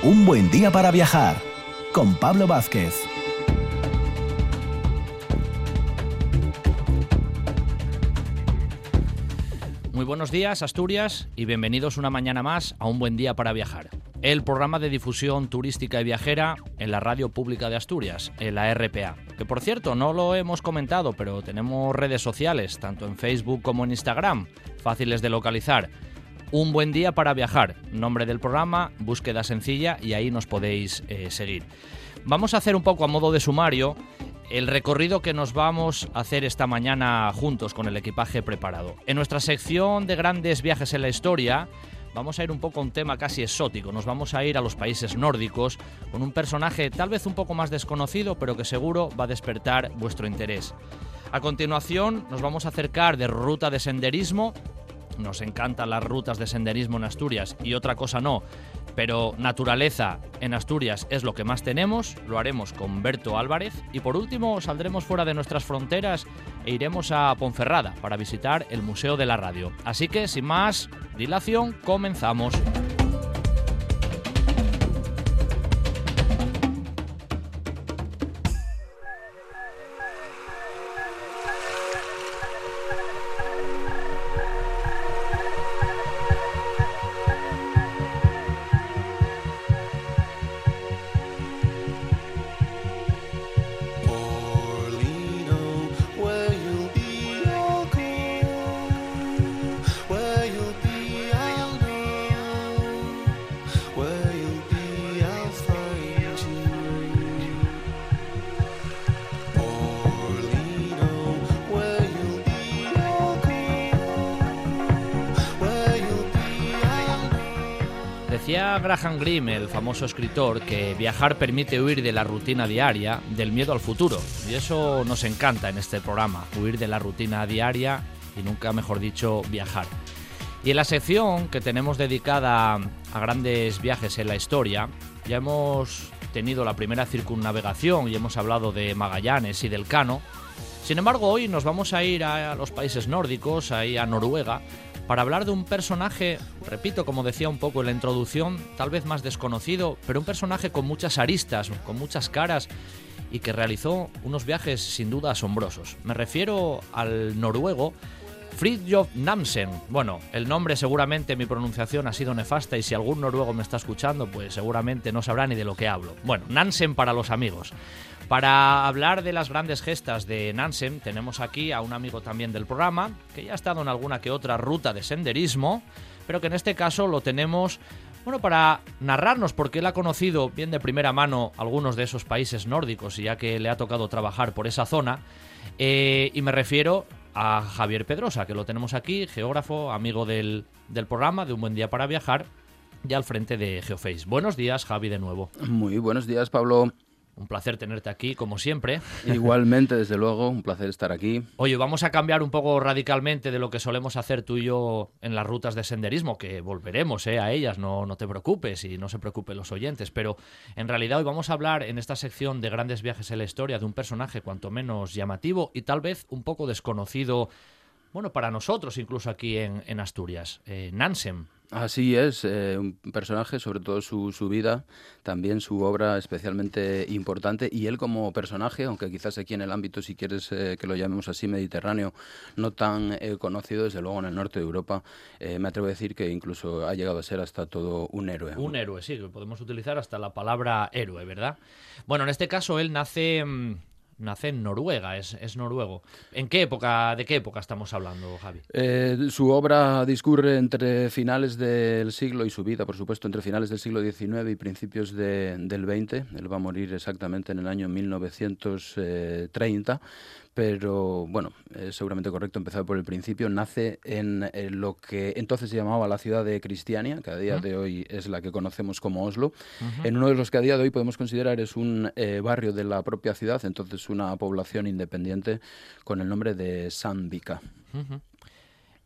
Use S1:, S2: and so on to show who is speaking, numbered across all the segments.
S1: Un buen día para viajar con Pablo Vázquez.
S2: Muy buenos días, Asturias, y bienvenidos una mañana más a Un Buen Día para Viajar, el programa de difusión turística y viajera en la Radio Pública de Asturias, en la RPA. Que por cierto, no lo hemos comentado, pero tenemos redes sociales, tanto en Facebook como en Instagram, fáciles de localizar. Un buen día para viajar, nombre del programa, búsqueda sencilla y ahí nos podéis eh, seguir. Vamos a hacer un poco a modo de sumario el recorrido que nos vamos a hacer esta mañana juntos con el equipaje preparado. En nuestra sección de grandes viajes en la historia, vamos a ir un poco a un tema casi exótico. Nos vamos a ir a los países nórdicos con un personaje tal vez un poco más desconocido, pero que seguro va a despertar vuestro interés. A continuación, nos vamos a acercar de ruta de senderismo nos encantan las rutas de senderismo en Asturias y otra cosa no, pero naturaleza en Asturias es lo que más tenemos, lo haremos con Berto Álvarez y por último saldremos fuera de nuestras fronteras e iremos a Ponferrada para visitar el Museo de la Radio. Así que sin más dilación, comenzamos. Graham Greene, el famoso escritor, que viajar permite huir de la rutina diaria, del miedo al futuro. Y eso nos encanta en este programa, huir de la rutina diaria y nunca mejor dicho viajar. Y en la sección que tenemos dedicada a grandes viajes en la historia, ya hemos tenido la primera circunnavegación y hemos hablado de Magallanes y del Cano. Sin embargo, hoy nos vamos a ir a los países nórdicos, ahí a Noruega, para hablar de un personaje, repito, como decía un poco en la introducción, tal vez más desconocido, pero un personaje con muchas aristas, con muchas caras y que realizó unos viajes sin duda asombrosos. Me refiero al noruego Fridtjof Nansen. Bueno, el nombre seguramente mi pronunciación ha sido nefasta y si algún noruego me está escuchando, pues seguramente no sabrá ni de lo que hablo. Bueno, Nansen para los amigos. Para hablar de las grandes gestas de Nansen, tenemos aquí a un amigo también del programa, que ya ha estado en alguna que otra ruta de senderismo, pero que en este caso lo tenemos, bueno, para narrarnos, porque él ha conocido bien de primera mano algunos de esos países nórdicos, y ya que le ha tocado trabajar por esa zona, eh, y me refiero a Javier Pedrosa, que lo tenemos aquí, geógrafo, amigo del, del programa, de Un Buen Día para Viajar, y al frente de Geoface. Buenos días, Javi, de nuevo.
S3: Muy buenos días, Pablo.
S2: Un placer tenerte aquí, como siempre.
S3: Igualmente, desde luego, un placer estar aquí.
S2: Oye, vamos a cambiar un poco radicalmente de lo que solemos hacer tú y yo en las rutas de senderismo, que volveremos eh, a ellas, no, no te preocupes y no se preocupen los oyentes, pero en realidad hoy vamos a hablar en esta sección de grandes viajes en la historia de un personaje cuanto menos llamativo y tal vez un poco desconocido, bueno, para nosotros incluso aquí en, en Asturias, eh, Nansen.
S3: Así es, eh, un personaje, sobre todo su, su, vida, también su obra especialmente importante y él como personaje, aunque quizás aquí en el ámbito, si quieres eh, que lo llamemos así, mediterráneo, no tan eh, conocido, desde luego en el norte de Europa, eh, me atrevo a decir que incluso ha llegado a ser hasta todo un héroe.
S2: Un héroe, sí, podemos utilizar hasta la palabra héroe, ¿verdad? Bueno, en este caso él nace... Mmm nace en Noruega, es, es, noruego. ¿En qué época, de qué época estamos hablando, Javi?
S3: Eh, su obra discurre entre finales del siglo y su vida, por supuesto, entre finales del siglo XIX y principios de, del XX. Él va a morir exactamente en el año 1930 pero bueno, es seguramente correcto empezar por el principio. Nace en, en, lo que entonces se llamaba la ciudad de Cristiania, que a día uh -huh. de hoy es la que conocemos como Oslo, uh -huh. en uno de los que a día de hoy podemos considerar es un eh, barrio de la propia ciudad, entonces una población independiente con el nombre de Sandvika.
S2: Uh -huh.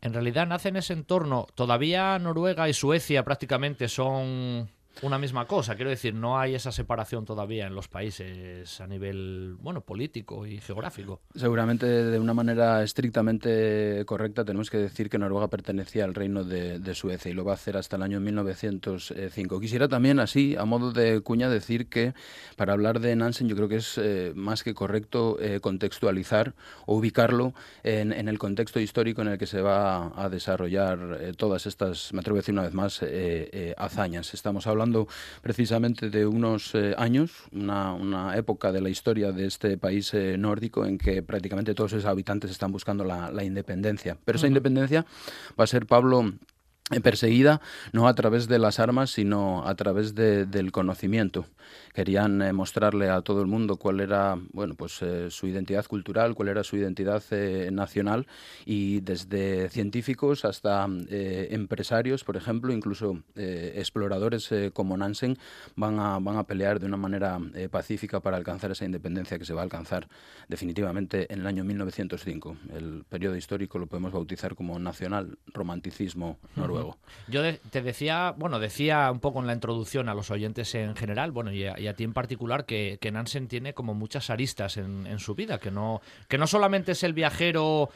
S2: En realidad nace en ese entorno. Todavía Noruega y Suecia prácticamente son una misma cosa. Quiero decir, no hay esa separación todavía en los países a nivel, bueno, político y geográfico.
S3: Seguramente de una manera estrictamente correcta tenemos que decir que Noruega pertenecía al reino de, Suecia y lo va a hacer hasta el año 1905. Quisiera también así, a modo de cuña, decir que para hablar de Nansen yo creo que es eh, más que correcto eh, contextualizar o ubicarlo en, el contexto histórico en el que se va a desarrollar eh, todas estas, me atrevo a decir una vez más, hazañas. Estamos hablando precisamente de unos años, una, época de la historia de este país nórdico en que prácticamente todos sus habitantes están buscando la, independencia. Pero esa independencia va a ser Pablo perseguida no a través de las armas, sino a través del conocimiento querían eh, mostrarle a todo el mundo cuál era bueno pues eh, su identidad cultural, cuál era su identidad eh, nacional y desde científicos hasta empresarios, por ejemplo, incluso exploradores como Nansen van a van a pelear de una manera pacífica para alcanzar esa independencia que se va a alcanzar definitivamente en el año 1905. El periodo histórico lo podemos bautizar como nacional romanticismo noruego.
S2: Yo te decía, bueno, decía un poco en la introducción a los oyentes en general, bueno, y a, ti en particular, que, Nansen tiene como muchas aristas en, en, su vida, que no, que no solamente es el viajero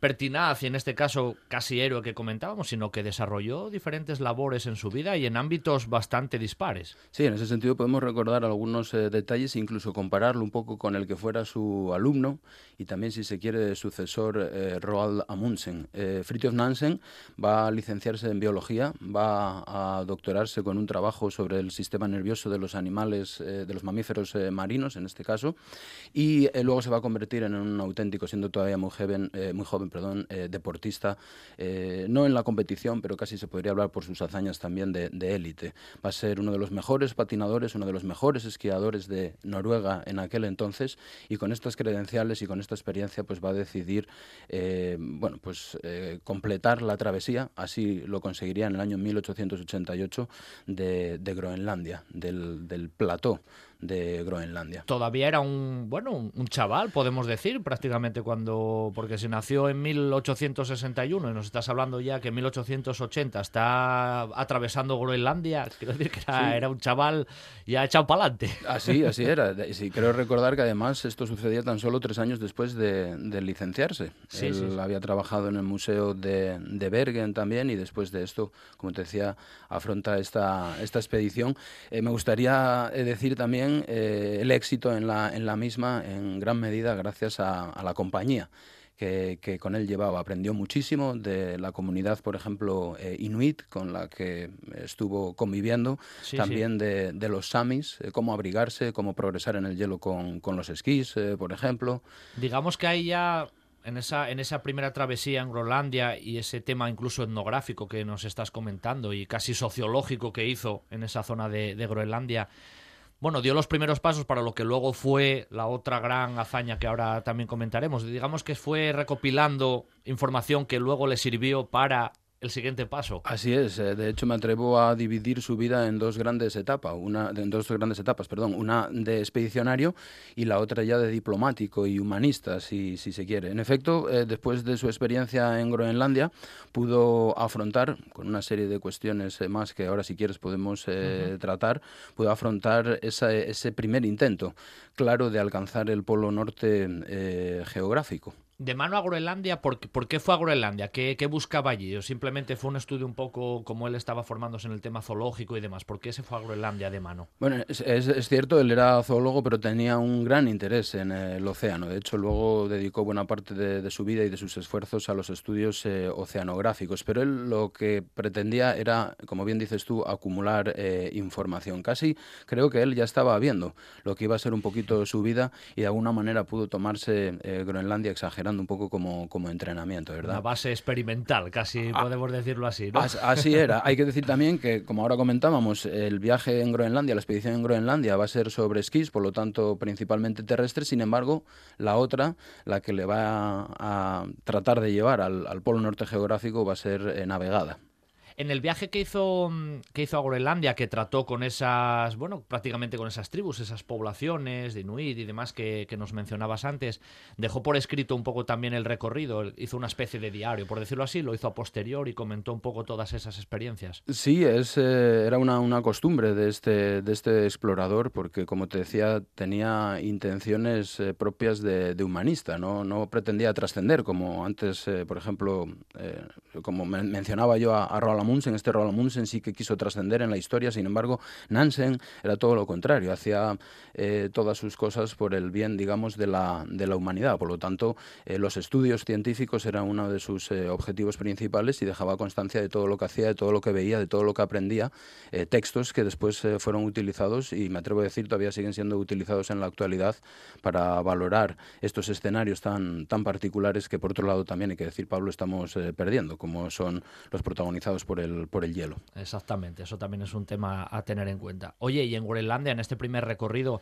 S2: pertinaz y en este caso casi héroe que comentábamos, sino que desarrolló diferentes labores en su vida y en ámbitos bastante dispares.
S3: Sí, en ese sentido podemos recordar algunos eh, detalles e incluso compararlo un poco con el que fuera su alumno y también, si se quiere, sucesor eh, Roald Amundsen. Eh, Fridtjof Nansen va a licenciarse en biología, va a doctorarse con un trabajo sobre el sistema nervioso de los animales, de los mamíferos marinos en este caso, y luego se va a convertir en un auténtico, siendo todavía muy joven, muy joven perdón, eh, deportista, eh, no en la competición, pero casi se podría hablar por sus hazañas también de élite. Va a ser uno de los mejores patinadores, uno de los mejores esquiadores de Noruega en aquel entonces, y con estas credenciales y con esta experiencia, pues va a decidir, eh, bueno, pues completar la travesía, así lo conseguiría en el año 1888 de, Groenlandia, del, del de Groenlandia.
S2: Todavía era un, bueno, un, chaval, podemos decir, prácticamente cuando, porque se nació en 1861 y nos estás hablando ya que en 1880 está atravesando Groenlandia, quiero decir que era, un chaval ya echado para adelante.
S3: Así, así era. Sí, creo recordar que además esto sucedía tan solo tres años después de, licenciarse. Él había trabajado en el Museo de, Bergen también y después de esto, como te decía, afronta esta, esta expedición. Eh, me gustaría eh, decir también eh, el éxito en la, en la misma en gran medida gracias a, la compañía. Que, con él llevaba. Aprendió muchísimo de la comunidad, por ejemplo, eh, inuit, con la que estuvo conviviendo, también De, los samis, eh, cómo abrigarse, cómo progresar en el hielo con, con los esquís, por ejemplo.
S2: Digamos que ahí ya en esa, en esa primera travesía en Groenlandia y ese tema incluso etnográfico que nos estás comentando y casi sociológico que hizo en esa zona de, de Groenlandia, bueno, dio los primeros pasos para lo que luego fue la otra gran hazaña que ahora también comentaremos. Digamos que fue recopilando información que luego le sirvió para el siguiente paso.
S3: Así es, eh, de hecho me atrevo a dividir su vida en dos grandes etapas, una en dos grandes etapas, perdón, una de expedicionario y la otra ya de diplomático y humanista, si, si se quiere. En efecto, eh, después de su experiencia en Groenlandia, pudo afrontar, con una serie de cuestiones eh, más que ahora si quieres podemos tratar, pudo afrontar ese primer intento, claro, de alcanzar el polo norte geográfico
S2: de mano a Groenlandia, ¿por, qué fue a Groenlandia? ¿Qué, buscaba allí? ¿O simplemente fue un estudio un poco como él estaba formándose en el tema zoológico y demás? ¿Por qué se fue a Groenlandia de mano?
S3: Bueno, es, cierto, él era zoólogo, pero tenía un gran interés en el océano. De hecho, luego dedicó buena parte de, su vida y de sus esfuerzos a los estudios eh, oceanográficos. Pero él lo que pretendía era, como bien dices tú, acumular eh, información. Casi creo que él ya estaba viendo lo que iba a ser un poquito su vida y de alguna manera pudo tomarse eh, Groenlandia un poco como, como entrenamiento, ¿verdad?
S2: Una base experimental, casi ah, podemos decirlo así, ¿no?
S3: Así era. Hay que decir también que, como ahora comentábamos, el viaje en Groenlandia, la expedición en Groenlandia va a ser sobre esquís, por lo tanto principalmente terrestre, sin embargo, la otra, la que le va a, tratar de llevar al, Polo Norte geográfico, va a ser eh, navegada.
S2: En el viaje que hizo, que hizo a Groenlandia, que trató con esas, bueno, prácticamente con esas tribus, esas poblaciones de Inuit y demás que, nos mencionabas antes, dejó por escrito un poco también el recorrido, hizo una especie de diario, por decirlo así, lo hizo a posterior y comentó un poco todas esas experiencias.
S3: Sí, es, eh, era una, una, costumbre de este, de este explorador, porque como te decía, tenía intenciones eh, propias de, humanista, ¿no? no pretendía trascender, como antes, eh, por ejemplo, como mencionaba yo a, a Roald Amundsen, este Roald Amundsen sí que quiso trascender en la historia, sin embargo, Nansen era todo lo contrario, hacía eh, todas sus cosas por el bien, digamos, de la, de la humanidad. Por lo tanto, eh, los estudios científicos eran uno de sus eh, objetivos principales y dejaba constancia de todo lo que hacía, de todo lo que veía, de todo lo que aprendía, textos que después fueron utilizados y me atrevo a decir todavía siguen siendo utilizados en la actualidad para valorar estos escenarios tan, tan particulares que por otro lado también hay que decir, Pablo, estamos perdiendo, como son los protagonizados por por el hielo.
S2: Exactamente, eso también es un tema a tener en cuenta. Oye, y en Groenlandia, en este primer recorrido,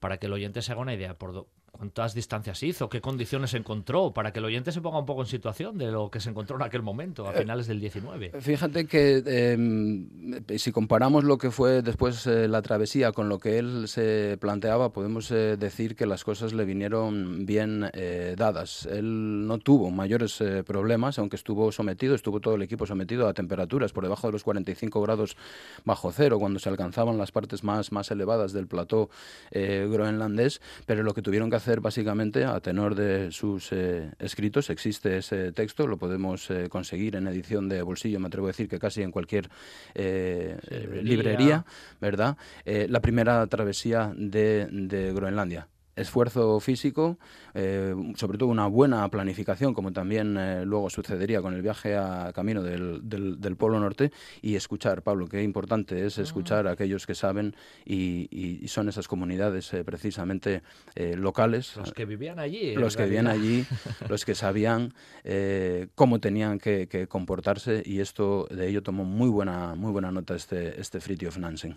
S2: para que el oyente se haga una idea, por, cuántas distancias hizo, qué condiciones encontró, para que el oyente se ponga un poco en situación de lo que se encontró en aquel momento, a eh, finales del 19.
S3: Fíjate que em, si comparamos lo que fue después eh, la travesía con lo que él se planteaba, podemos eh, decir que las cosas le vinieron bien dadas. Él no tuvo mayores problemas, aunque estuvo sometido, estuvo todo el equipo sometido a temperaturas por debajo de los 45 grados bajo cero, cuando se alcanzaban las partes más, más elevadas del plató groenlandés, pero lo que tuvieron que hacer básicamente a tenor de sus eh, escritos. Existe ese texto, lo podemos eh, conseguir en edición de bolsillo, me atrevo a decir que casi en cualquier eh, librería, ¿verdad? la primera travesía de Groenlandia esfuerzo físico, eh, sobre todo una buena planificación, como también eh, luego sucedería con el viaje a camino del, del, Polo Norte, y escuchar, Pablo, qué importante es escuchar a aquellos que saben y, son esas comunidades eh, precisamente locales.
S2: Los que vivían allí.
S3: Los que vivían allí, los que sabían cómo tenían que, comportarse, y esto de ello tomó muy buena, muy buena nota este, este Fritjof Nansen.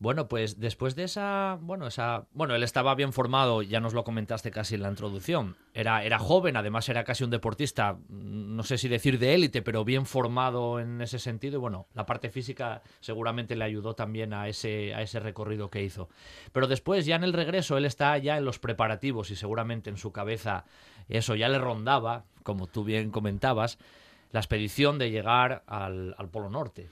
S2: Bueno, pues después de esa, bueno, esa, bueno, él estaba bien formado, ya nos lo comentaste casi en la introducción. Era, era joven, además era casi un deportista, no sé si decir de élite, pero bien formado en ese sentido. Y bueno, la parte física seguramente le ayudó también a ese, a ese recorrido que hizo. Pero después, ya en el regreso, él está ya en los preparativos y seguramente en su cabeza eso ya le rondaba, como tú bien comentabas la expedición de llegar al, Polo Norte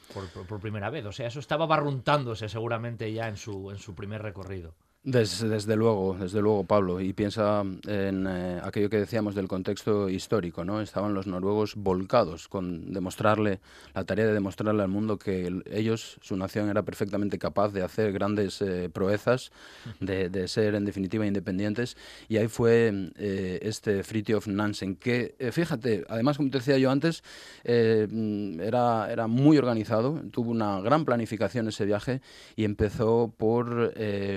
S2: por, primera vez. O sea, eso estaba barruntándose seguramente ya en su, en su primer recorrido.
S3: Desde, luego, desde luego, Pablo. Y piensa en eh, aquello que decíamos del contexto histórico, ¿no? Estaban los noruegos volcados con demostrarle, la tarea de demostrarle al mundo que ellos, su nación, era perfectamente capaz de hacer grandes eh, proezas, de, ser en definitiva independientes. Y ahí fue eh, este Fritjof Nansen, que, fíjate, además, como te decía yo antes, era, era muy organizado, tuvo una gran planificación ese viaje y empezó por,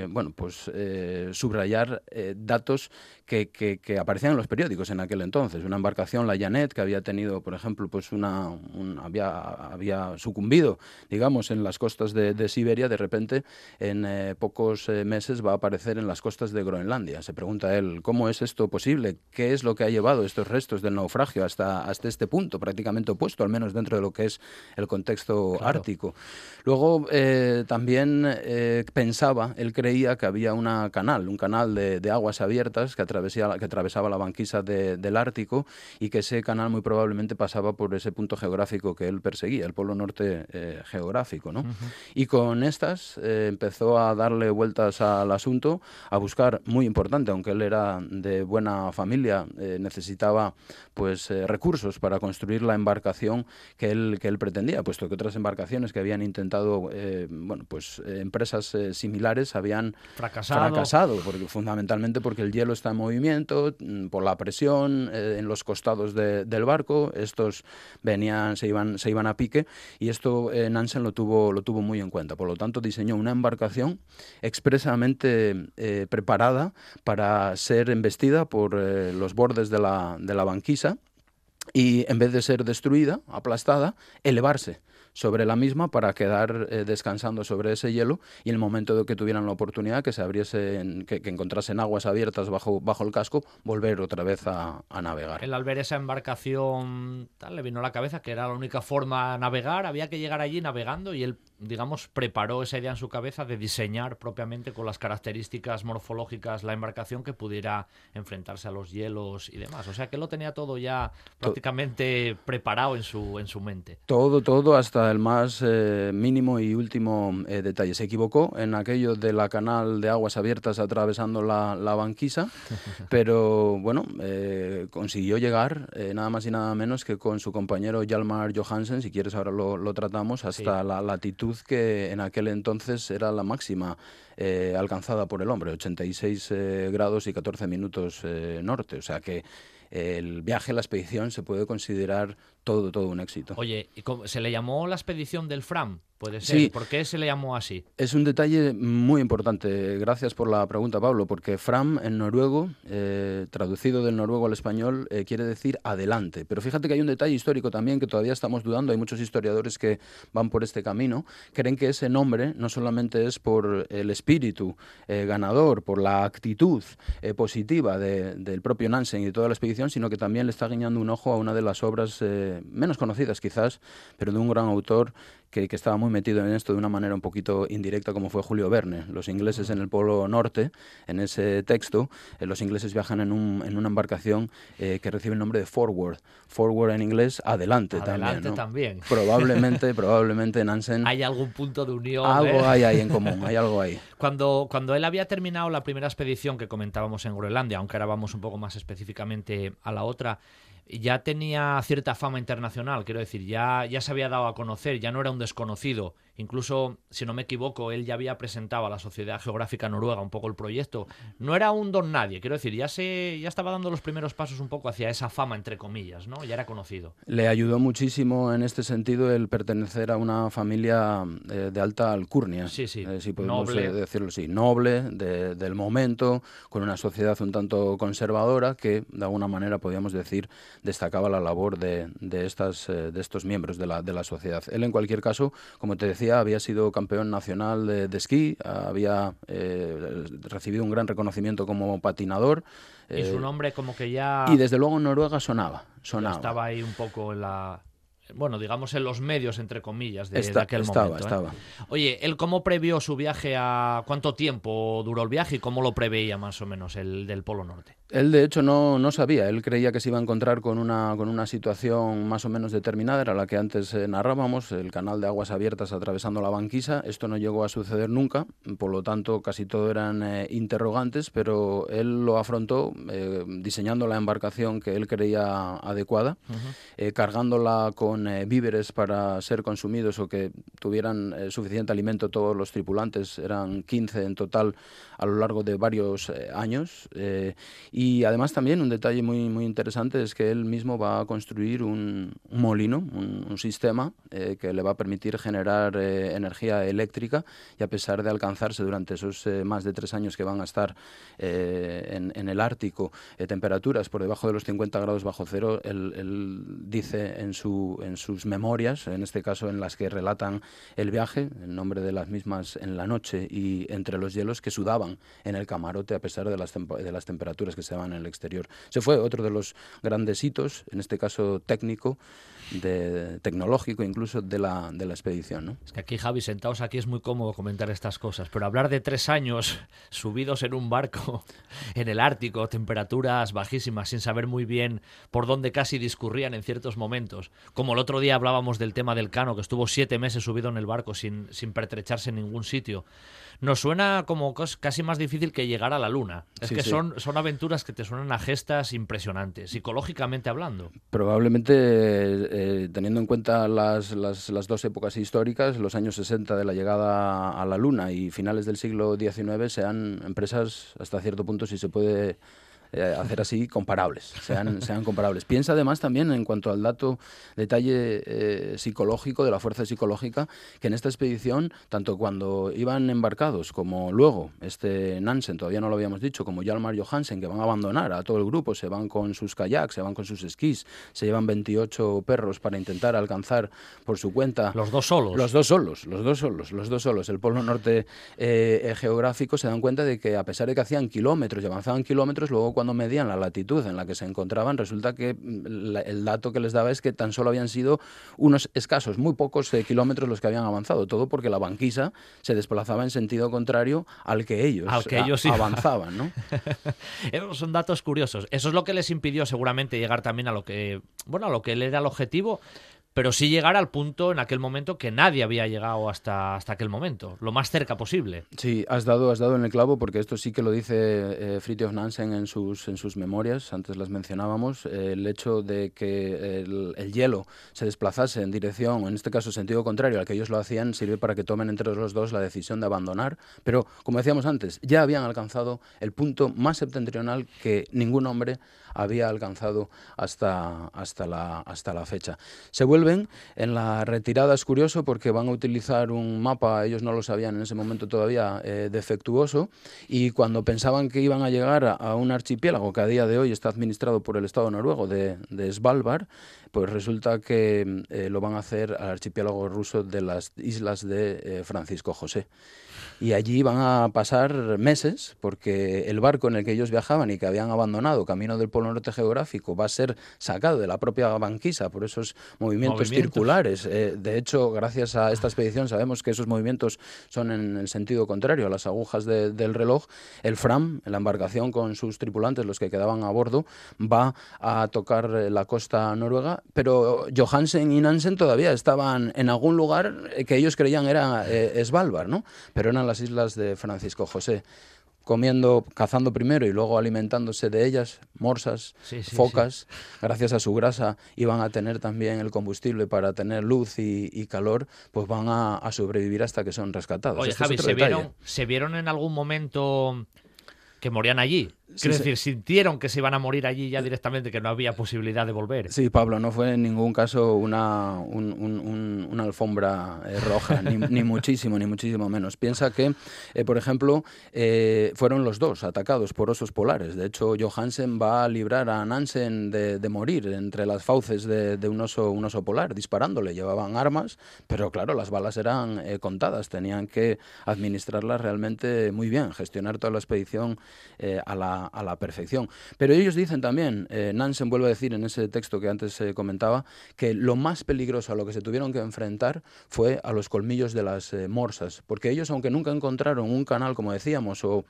S3: bueno, pues eh, subrayar eh, datos que, que, aparecían en los periódicos en aquel entonces. Una embarcación, la Janet, que había tenido, por ejemplo, pues una, había, había sucumbido, digamos, en las costas de, Siberia, de repente, en eh, pocos meses va a aparecer en las costas de Groenlandia. Se pregunta él, ¿cómo es esto posible? ¿Qué es lo que ha llevado estos restos del naufragio hasta, hasta este punto, prácticamente opuesto, al menos dentro de lo que es el contexto ártico? Luego, también pensaba, él creía que había una canal, un canal de, aguas abiertas que, que atravesaba la banquisa del Ártico y que ese canal muy probablemente pasaba por ese punto geográfico que él perseguía, el polo norte eh, geográfico. ¿no? Y con estas eh, empezó a darle vueltas al asunto, a buscar, muy importante, aunque él era de buena familia, eh, necesitaba pues recursos para construir la embarcación que él, que él pretendía, puesto que otras embarcaciones que habían intentado, bueno, pues empresas similares habían
S2: fracasado.
S3: porque, fundamentalmente porque el hielo está en movimiento, mm, por la presión eh, en los costados del barco, estos venían, se iban, se iban a pique, y esto eh, Nansen lo tuvo, lo tuvo muy en cuenta. Por lo tanto, diseñó una embarcación expresamente eh, preparada para ser embestida por los bordes de la, de la banquisa y en vez de ser destruida, aplastada, elevarse sobre la misma para quedar eh, descansando sobre ese hielo y en el momento de que tuvieran la oportunidad que se abriesen, que, encontrasen aguas abiertas bajo, bajo el casco, volver otra vez a, navegar.
S2: El al ver esa embarcación tal, le vino a la cabeza que era la única forma de navegar, había que llegar allí navegando y él, digamos, preparó esa idea en su cabeza de diseñar propiamente con las características morfológicas la embarcación que pudiera enfrentarse a los hielos y demás. O sea que lo tenía todo ya prácticamente preparado en su, en su mente.
S3: Todo, todo hasta el más eh, mínimo y último eh, detalle. Se equivocó en aquello de la canal de aguas abiertas atravesando la, banquisa, pero bueno, eh, consiguió llegar nada más y nada menos que con su compañero Hjalmar Johansen, si quieres ahora lo, tratamos, hasta la latitud que en aquel entonces era la máxima alcanzada por el hombre, 86 grados y 14 minutos norte. O sea que el viaje, la expedición se puede considerar todo, todo un éxito.
S2: Oye, ¿se le llamó la expedición del Fram? Puede ser. ¿Por qué se le llamó así?
S3: Es un detalle muy importante. Gracias por la pregunta, Pablo, porque Fram en noruego, eh, traducido del noruego al español, eh, quiere decir adelante. Pero fíjate que hay un detalle histórico también que todavía estamos dudando. Hay muchos historiadores que van por este camino. Creen que ese nombre no solamente es por el espíritu eh, ganador, por la actitud positiva del propio Nansen y de toda la expedición, sino que también le está guiñando un ojo a una de las obras menos conocidas quizás, pero de un gran autor que, estaba muy metido en esto de una manera un poquito indirecta, como fue Julio Verne. Los ingleses en el Polo Norte, en ese texto, eh, los ingleses viajan en, un, en una embarcación eh, que recibe el nombre de Forward. Forward en inglés, adelante,
S2: adelante
S3: también. Probablemente, probablemente Nansen...
S2: Hay algún punto de unión.
S3: Algo ¿eh? hay ahí en común, hay algo ahí.
S2: Cuando, cuando él había terminado la primera expedición que comentábamos en Groenlandia, aunque ahora vamos un poco más específicamente a la otra, ya tenía cierta fama internacional, quiero decir, ya, ya se había dado a conocer, ya no era un desconocido. Incluso, si no me equivoco, él ya había presentado a la Sociedad Geográfica Noruega un poco el proyecto. No era un don nadie, quiero decir, ya se ya estaba dando los primeros pasos un poco hacia esa fama, entre comillas, ¿no? Ya era conocido.
S3: Le ayudó muchísimo en este sentido el pertenecer a una familia eh, de alta alcurnia,
S2: sí, sí.
S3: Eh, si podemos eh, decirlo así, noble, del momento, con una sociedad un tanto conservadora que, de alguna manera, podríamos decir, destacaba la labor de, de, estas, de estos miembros de la, de la sociedad. Él, en cualquier caso, como te decía, había sido campeón nacional de, esquí, había eh, recibido un gran reconocimiento como patinador.
S2: y su eh, nombre como que ya...
S3: Y desde luego en Noruega sonaba, sonaba.
S2: estaba ahí un poco en la bueno, digamos en los medios, entre comillas, de, aquel
S3: estaba,
S2: momento.
S3: ¿eh?
S2: Oye, ¿él cómo previó su viaje a cuánto tiempo duró el viaje y cómo lo preveía más o menos el del Polo Norte?
S3: Él de hecho no, no sabía, él creía que se iba a encontrar con una, con una situación más o menos determinada, era la que antes eh, narrábamos, el canal de aguas abiertas atravesando la banquisa, esto no llegó a suceder nunca, por lo tanto casi todo eran eh, interrogantes, pero él lo afrontó diseñando la embarcación que él creía adecuada, cargándola con eh, víveres para ser consumidos o que tuvieran eh, suficiente alimento. Todos los tripulantes, eran 15 en total a lo largo de varios eh, años. y además también un detalle muy, muy interesante es que él mismo va a construir un, molino, un, sistema que le va a permitir generar energía eléctrica y a pesar de alcanzarse durante esos más de tres años que van a estar en, el Ártico temperaturas por debajo de los 50 grados bajo cero, él, dice en su, en sus memorias, en este caso en las que relatan el viaje, en nombre de las mismas en la noche y entre los hielos que sudaban en el camarote a pesar de las, de las temperaturas que se en el exterior. Se fue otro de los grandes hitos, en este caso técnico, de, tecnológico incluso de la, de la expedición. ¿no?
S2: Es que aquí, Javi, sentados aquí es muy cómodo comentar estas cosas, pero hablar de tres años subidos en un barco en el Ártico, temperaturas bajísimas, sin saber muy bien por dónde casi discurrían en ciertos momentos, como el otro día hablábamos del tema del Cano, que estuvo siete meses subido en el barco sin, sin pertrecharse en ningún sitio nos suena como casi más difícil que llegar a la luna. Es que Son, son aventuras que te suenan a gestas impresionantes, psicológicamente hablando.
S3: Probablemente, eh, teniendo en cuenta las, las, las, dos épocas históricas, los años 60 de la llegada a la luna y finales del siglo XIX, sean empresas hasta cierto punto, si se puede eh, hacer así comparables, sean, sean comparables. Piensa además también en cuanto al dato, detalle eh, psicológico, de la fuerza psicológica, que en esta expedición, tanto cuando iban embarcados como luego, este Nansen, todavía no lo habíamos dicho, como Hjalmar Johansen, que van a abandonar a todo el grupo, se van con sus kayaks, se van con sus esquís, se llevan 28 perros para intentar alcanzar por su cuenta.
S2: Los dos solos.
S3: Los dos solos, los dos solos, los dos solos. El polo norte eh, geográfico se dan cuenta de que a pesar de que hacían kilómetros y avanzaban kilómetros, luego cuando medían la latitud en la que se encontraban, resulta que mm, el dato que les daba es que tan solo habían sido unos escasos, muy pocos eh, kilómetros los que habían avanzado. Todo porque la banquisa se desplazaba en sentido contrario al que ellos, avanzaban. ¿no?
S2: Son datos curiosos. Eso es lo que les impidió seguramente llegar también a lo que, bueno, a lo que él era el objetivo pero sí llegar al punto en aquel momento que nadie había llegado hasta, hasta aquel momento, lo más cerca posible.
S3: Sí, has dado, has dado en el clavo porque esto sí que lo dice eh, Fritjof Nansen en sus, en sus memorias, antes las mencionábamos, eh, el hecho de que el, el, hielo se desplazase en dirección, en este caso sentido contrario al que ellos lo hacían, sirve para que tomen entre los dos la decisión de abandonar, pero como decíamos antes, ya habían alcanzado el punto más septentrional que ningún hombre había alcanzado hasta, hasta, la, hasta la fecha. Se vuelven, en la retirada es curioso porque van a utilizar un mapa, ellos no lo sabían en ese momento todavía, eh, defectuoso, y cuando pensaban que iban a llegar a, un archipiélago que a día de hoy está administrado por el Estado noruego de, de Svalbard, pues resulta que eh, lo van a hacer al archipiélago ruso de las islas de eh, Francisco José y allí van a pasar meses porque el barco en el que ellos viajaban y que habían abandonado camino del Polo Norte geográfico va a ser sacado de la propia banquisa por esos movimientos, circulares. Eh, de hecho, gracias a esta expedición sabemos que esos movimientos son en el sentido contrario a las agujas del reloj. El Fram, la embarcación con sus tripulantes, los que quedaban a bordo, va a tocar la costa noruega, pero Johansen y Nansen todavía estaban en algún lugar que ellos creían era eh, Svalbard, ¿no? Pero eran las islas de Francisco José comiendo, cazando primero y luego alimentándose de ellas, morsas, focas, gracias a su grasa iban a tener también el combustible para tener luz y, calor, pues van a, sobrevivir hasta que son rescatados.
S2: Oye, Javi, ¿se vieron, ¿se vieron en algún momento que morían allí? Quiero decir, sintieron que se iban a morir allí ya directamente, que no había posibilidad de volver.
S3: Sí, Pablo, no fue en ningún caso una, una alfombra eh, roja, ni, muchísimo, ni muchísimo menos. Piensa que, eh, por ejemplo, eh, fueron los dos atacados por osos polares. De hecho, Johansen va a librar a Nansen de, morir entre las fauces de, un, oso, un oso polar, disparándole. Llevaban armas, pero claro, las balas eran contadas. Tenían que administrarlas realmente muy bien, gestionar toda la expedición a la a, la perfección. Pero ellos dicen también, eh, Nansen vuelve a decir en ese texto que antes se comentaba, que lo más peligroso a lo que se tuvieron que enfrentar fue a los colmillos de las eh, morsas, porque ellos, aunque nunca encontraron un canal, como decíamos, o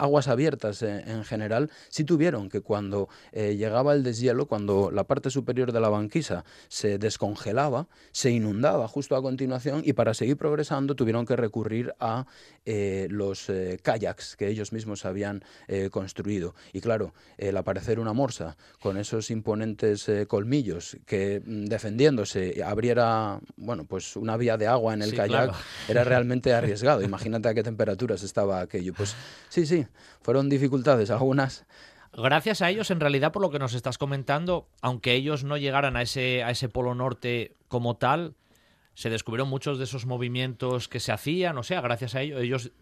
S3: aguas abiertas eh, en general, sí tuvieron que cuando eh, llegaba el deshielo, cuando la parte superior de la banquisa se descongelaba, se inundaba justo a continuación y para seguir progresando tuvieron que recurrir a eh, los kayaks que ellos mismos habían construido. Y claro, el aparecer una morsa con esos imponentes colmillos que mm, defendiéndose abriera, bueno, pues una vía de agua en el kayak era realmente arriesgado. Imagínate a qué temperaturas estaba aquello. Pues sí, sí, fueron dificultades algunas.
S2: Gracias a ellos, en realidad, por lo que nos estás comentando, aunque ellos no llegaran a ese, a ese polo norte como tal, se descubrieron muchos de esos movimientos que se hacían, o sea, gracias a ellos, ellos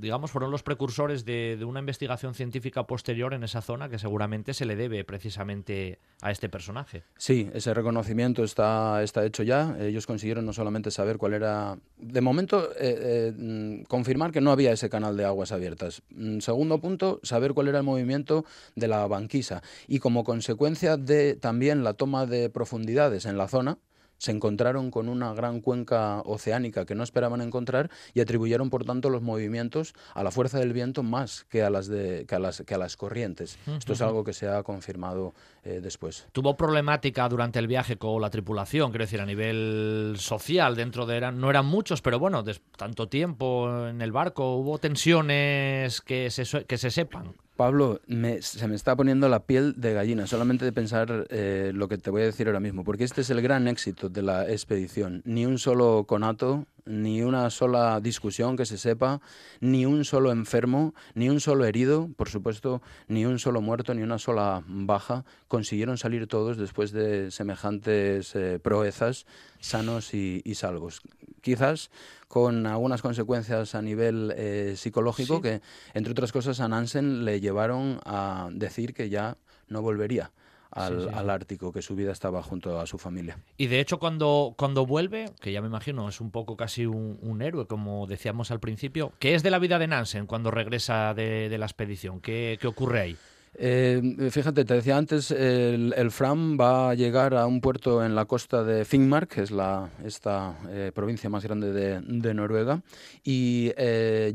S2: digamos, fueron los precursores de, una investigación científica posterior en esa zona que seguramente se le debe precisamente a este personaje.
S3: Sí, ese reconocimiento está, está hecho ya. Ellos consiguieron no solamente saber cuál era, de momento, eh, eh, confirmar que no había ese canal de aguas abiertas. Mm, segundo punto, saber cuál era el movimiento de la banquisa. Y como consecuencia de también la toma de profundidades en la zona, se encontraron con una gran cuenca oceánica que no esperaban encontrar y atribuyeron por tanto los movimientos a la fuerza del viento más que a las de que a las que a las corrientes. Esto es algo que se ha confirmado eh, después.
S2: Tuvo problemática durante el viaje con la tripulación, quiero decir a nivel social dentro de eran no eran muchos, pero bueno, de tanto tiempo en el barco hubo tensiones que se que se sepan.
S3: Pablo, se me está poniendo la piel de gallina solamente de pensar eh, lo que te voy a decir ahora mismo, porque este es el gran éxito de la expedición. Ni un solo conato, ni una sola discusión que se sepa, ni un solo enfermo, ni un solo herido, por supuesto, ni un solo muerto, ni una sola baja. Consiguieron salir todos después de semejantes eh, proezas, sanos y, salvos. Quizás con algunas consecuencias a nivel eh, psicológico que, entre otras cosas, a Nansen le llevaron a decir que ya no volvería al, Ártico, que su vida estaba junto a su familia.
S2: Y de hecho, cuando, cuando vuelve, que ya me imagino es un poco casi un, héroe, como decíamos al principio, ¿qué es de la vida de Nansen cuando regresa de, la expedición? ¿Qué, ¿Qué ocurre ahí?
S3: Eh, fíjate, te decía antes, el, Fram va a llegar a un puerto en la costa de Finnmark, que es la, esta eh, provincia más grande de, Noruega, y eh,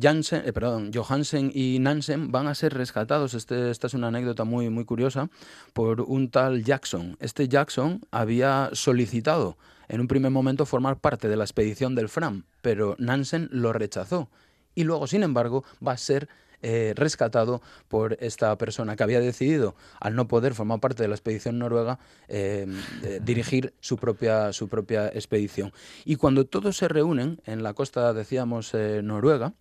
S3: perdón, Johansen y Nansen van a ser rescatados. Este, esta es una anécdota muy, muy curiosa por un tal Jackson. Este Jackson había solicitado en un primer momento formar parte de la expedición del Fram, pero Nansen lo rechazó. Y luego, sin embargo, va a ser eh, rescatado por esta persona que había decidido, al no poder formar parte de la expedición noruega, eh, dirigir su propia, su propia expedición. Y cuando todos se reúnen en la costa, decíamos, eh, noruega,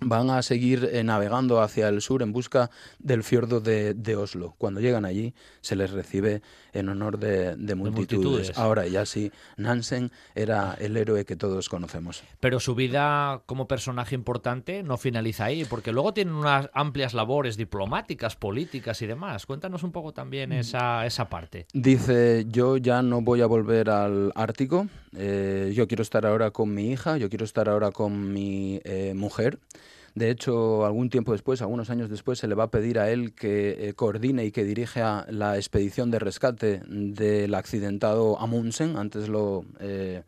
S3: van a seguir eh, navegando hacia el sur en busca del fiordo de, Oslo. Cuando llegan allí se les recibe en honor de, multitudes. Ahora ya sí, Nansen era el héroe que todos conocemos.
S2: Pero su vida como personaje importante no finaliza ahí, porque luego tiene unas amplias labores diplomáticas, políticas y demás. Cuéntanos un poco también esa, esa parte.
S3: Dice, yo ya no voy a volver al Ártico, eh, yo quiero estar ahora con mi hija, yo quiero estar ahora con mi eh, mujer. De hecho, algún tiempo después, algunos años después, se le va a pedir a él que eh, coordine y que dirija la expedición de rescate del accidentado Amundsen. Antes lo eh,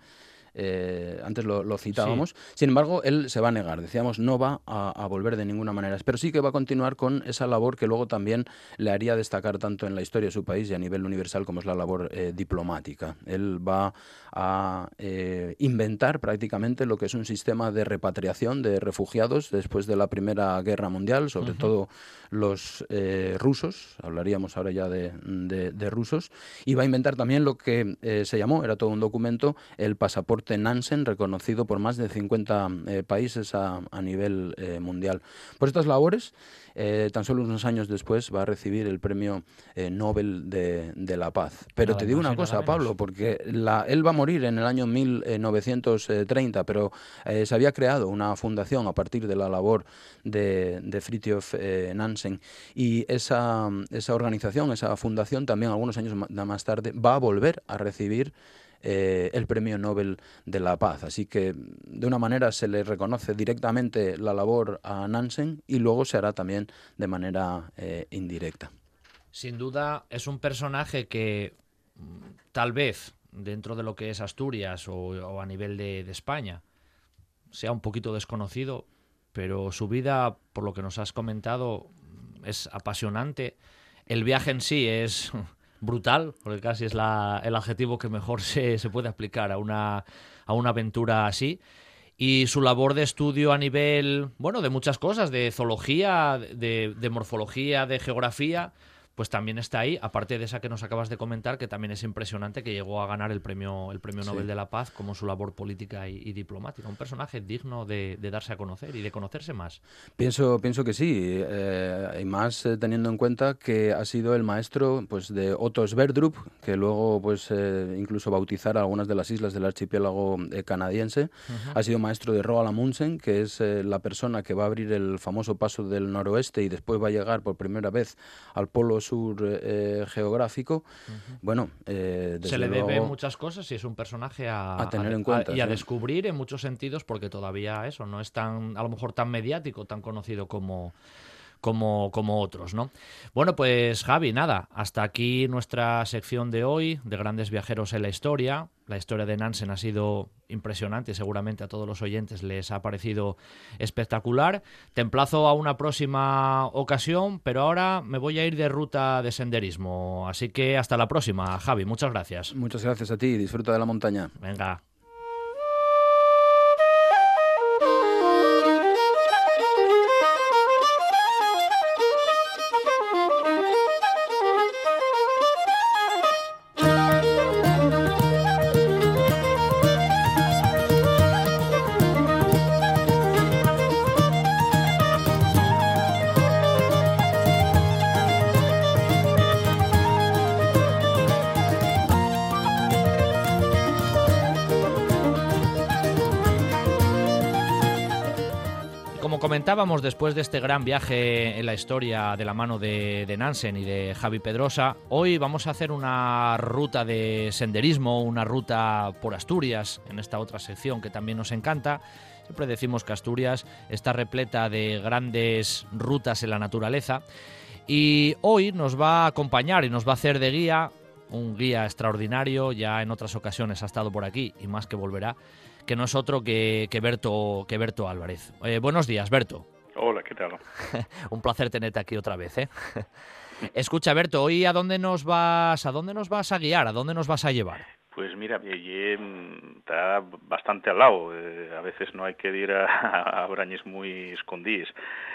S3: antes lo, citábamos. Sin embargo, él se va a negar, decíamos, no va a, volver de ninguna manera. Pero sí que va a continuar con esa labor que luego también le haría destacar tanto en la historia de su país y a nivel universal como es la labor eh, diplomática. Él va a eh, inventar prácticamente lo que es un sistema de repatriación de refugiados después de la Primera Guerra Mundial, sobre todo los rusos, hablaríamos ahora ya de, de, rusos, y va a inventar también lo que se llamó, era todo un documento, el pasaporte Nansen, reconocido por más de 50 eh, países a, nivel eh, mundial. Por estas labores, eh, tan solo unos años después va a recibir el premio Nobel de, la Paz. Pero te digo una cosa, Pablo, porque la, él va a morir en el año 1930, pero se había creado una fundación a partir de la labor de, de Fritjof Nansen y esa, esa organización, esa fundación también algunos años más tarde va a volver a recibir eh, el Premio Nobel de la Paz. Así que de una manera se le reconoce directamente la labor a Nansen y luego se hará también de manera eh, indirecta.
S2: Sin duda es un personaje que mm, tal vez dentro de lo que es Asturias o, a nivel de, de España sea un poquito desconocido, pero su vida, por lo que nos has comentado, es apasionante. El viaje en sí es brutal, porque casi es la, el adjetivo que mejor se, se puede aplicar a una, a una aventura así. Y su labor de estudio a nivel, bueno, de muchas cosas, de zoología, de, de morfología, de geografía, pues también está ahí, aparte de esa que nos acabas de comentar, que también es impresionante, que llegó a ganar el premio, el premio Nobel de la Paz como su labor política y, diplomática. Un personaje digno de, darse a conocer y de conocerse más.
S3: Pienso, pienso que sí, eh, y más eh, teniendo en cuenta que ha sido el maestro pues, de Otto Sverdrup, que luego pues eh, incluso bautizara algunas de las islas del archipiélago canadiense. Ha sido maestro de Roald Amundsen, que es la persona que va a abrir el famoso paso del noroeste y después va a llegar por primera vez al polo sur eh, geográfico, bueno,
S2: eh, se le debe muchas cosas y es un personaje a,
S3: tener en cuenta
S2: y a descubrir en muchos sentidos porque todavía eso no es tan a lo mejor tan mediático, tan conocido como como, como otros, ¿no? Bueno, pues Javi, nada, hasta aquí nuestra sección de hoy de grandes viajeros en la historia. La historia de Nansen ha sido impresionante, seguramente a todos los oyentes les ha parecido espectacular. Te emplazo a una próxima ocasión, pero ahora me voy a ir de ruta de senderismo. Así que hasta la próxima, Javi. Muchas gracias.
S3: Muchas gracias a ti. Disfruta de la montaña.
S2: Venga. Comentábamos después de este gran viaje en la historia de la mano de, de, Nansen y de Javi Pedrosa, hoy vamos a hacer una ruta de senderismo, una ruta por Asturias, en esta otra sección que también nos encanta. Siempre decimos que Asturias está repleta de grandes rutas en la naturaleza. Y hoy nos va a acompañar y nos va a hacer de guía un guía extraordinario, ya en otras ocasiones ha estado por aquí y más que volverá, que no es otro que, que, Berto, que Berto Álvarez. Eh, buenos días, Berto.
S4: Hola, ¿qué tal?
S2: un placer tenerte aquí otra vez. ¿eh? Escucha, Berto, hoy a dónde nos vas, a dónde nos vas a guiar, a dónde nos vas a llevar.
S4: Pues mira, está bastante al lado. Eh, a veces no hay que ir a, a brañes muy escondidos.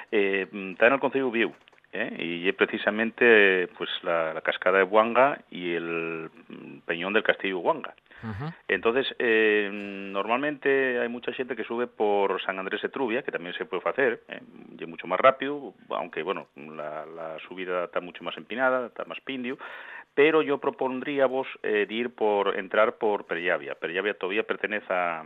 S4: Eh, está en el Consejo Viu, ¿eh? y precisamente pues la, la, cascada de Huanga y el peñón del castillo Huanga. Uh -huh. Entonces, eh, normalmente hay mucha gente que sube por San Andrés de Trubia, que también se puede hacer, eh, y mucho más rápido, aunque bueno, la, la, subida está mucho más empinada, está más pindio, pero yo propondría vos eh, de ir por entrar por Perllavia. Perllavia todavía pertenece a,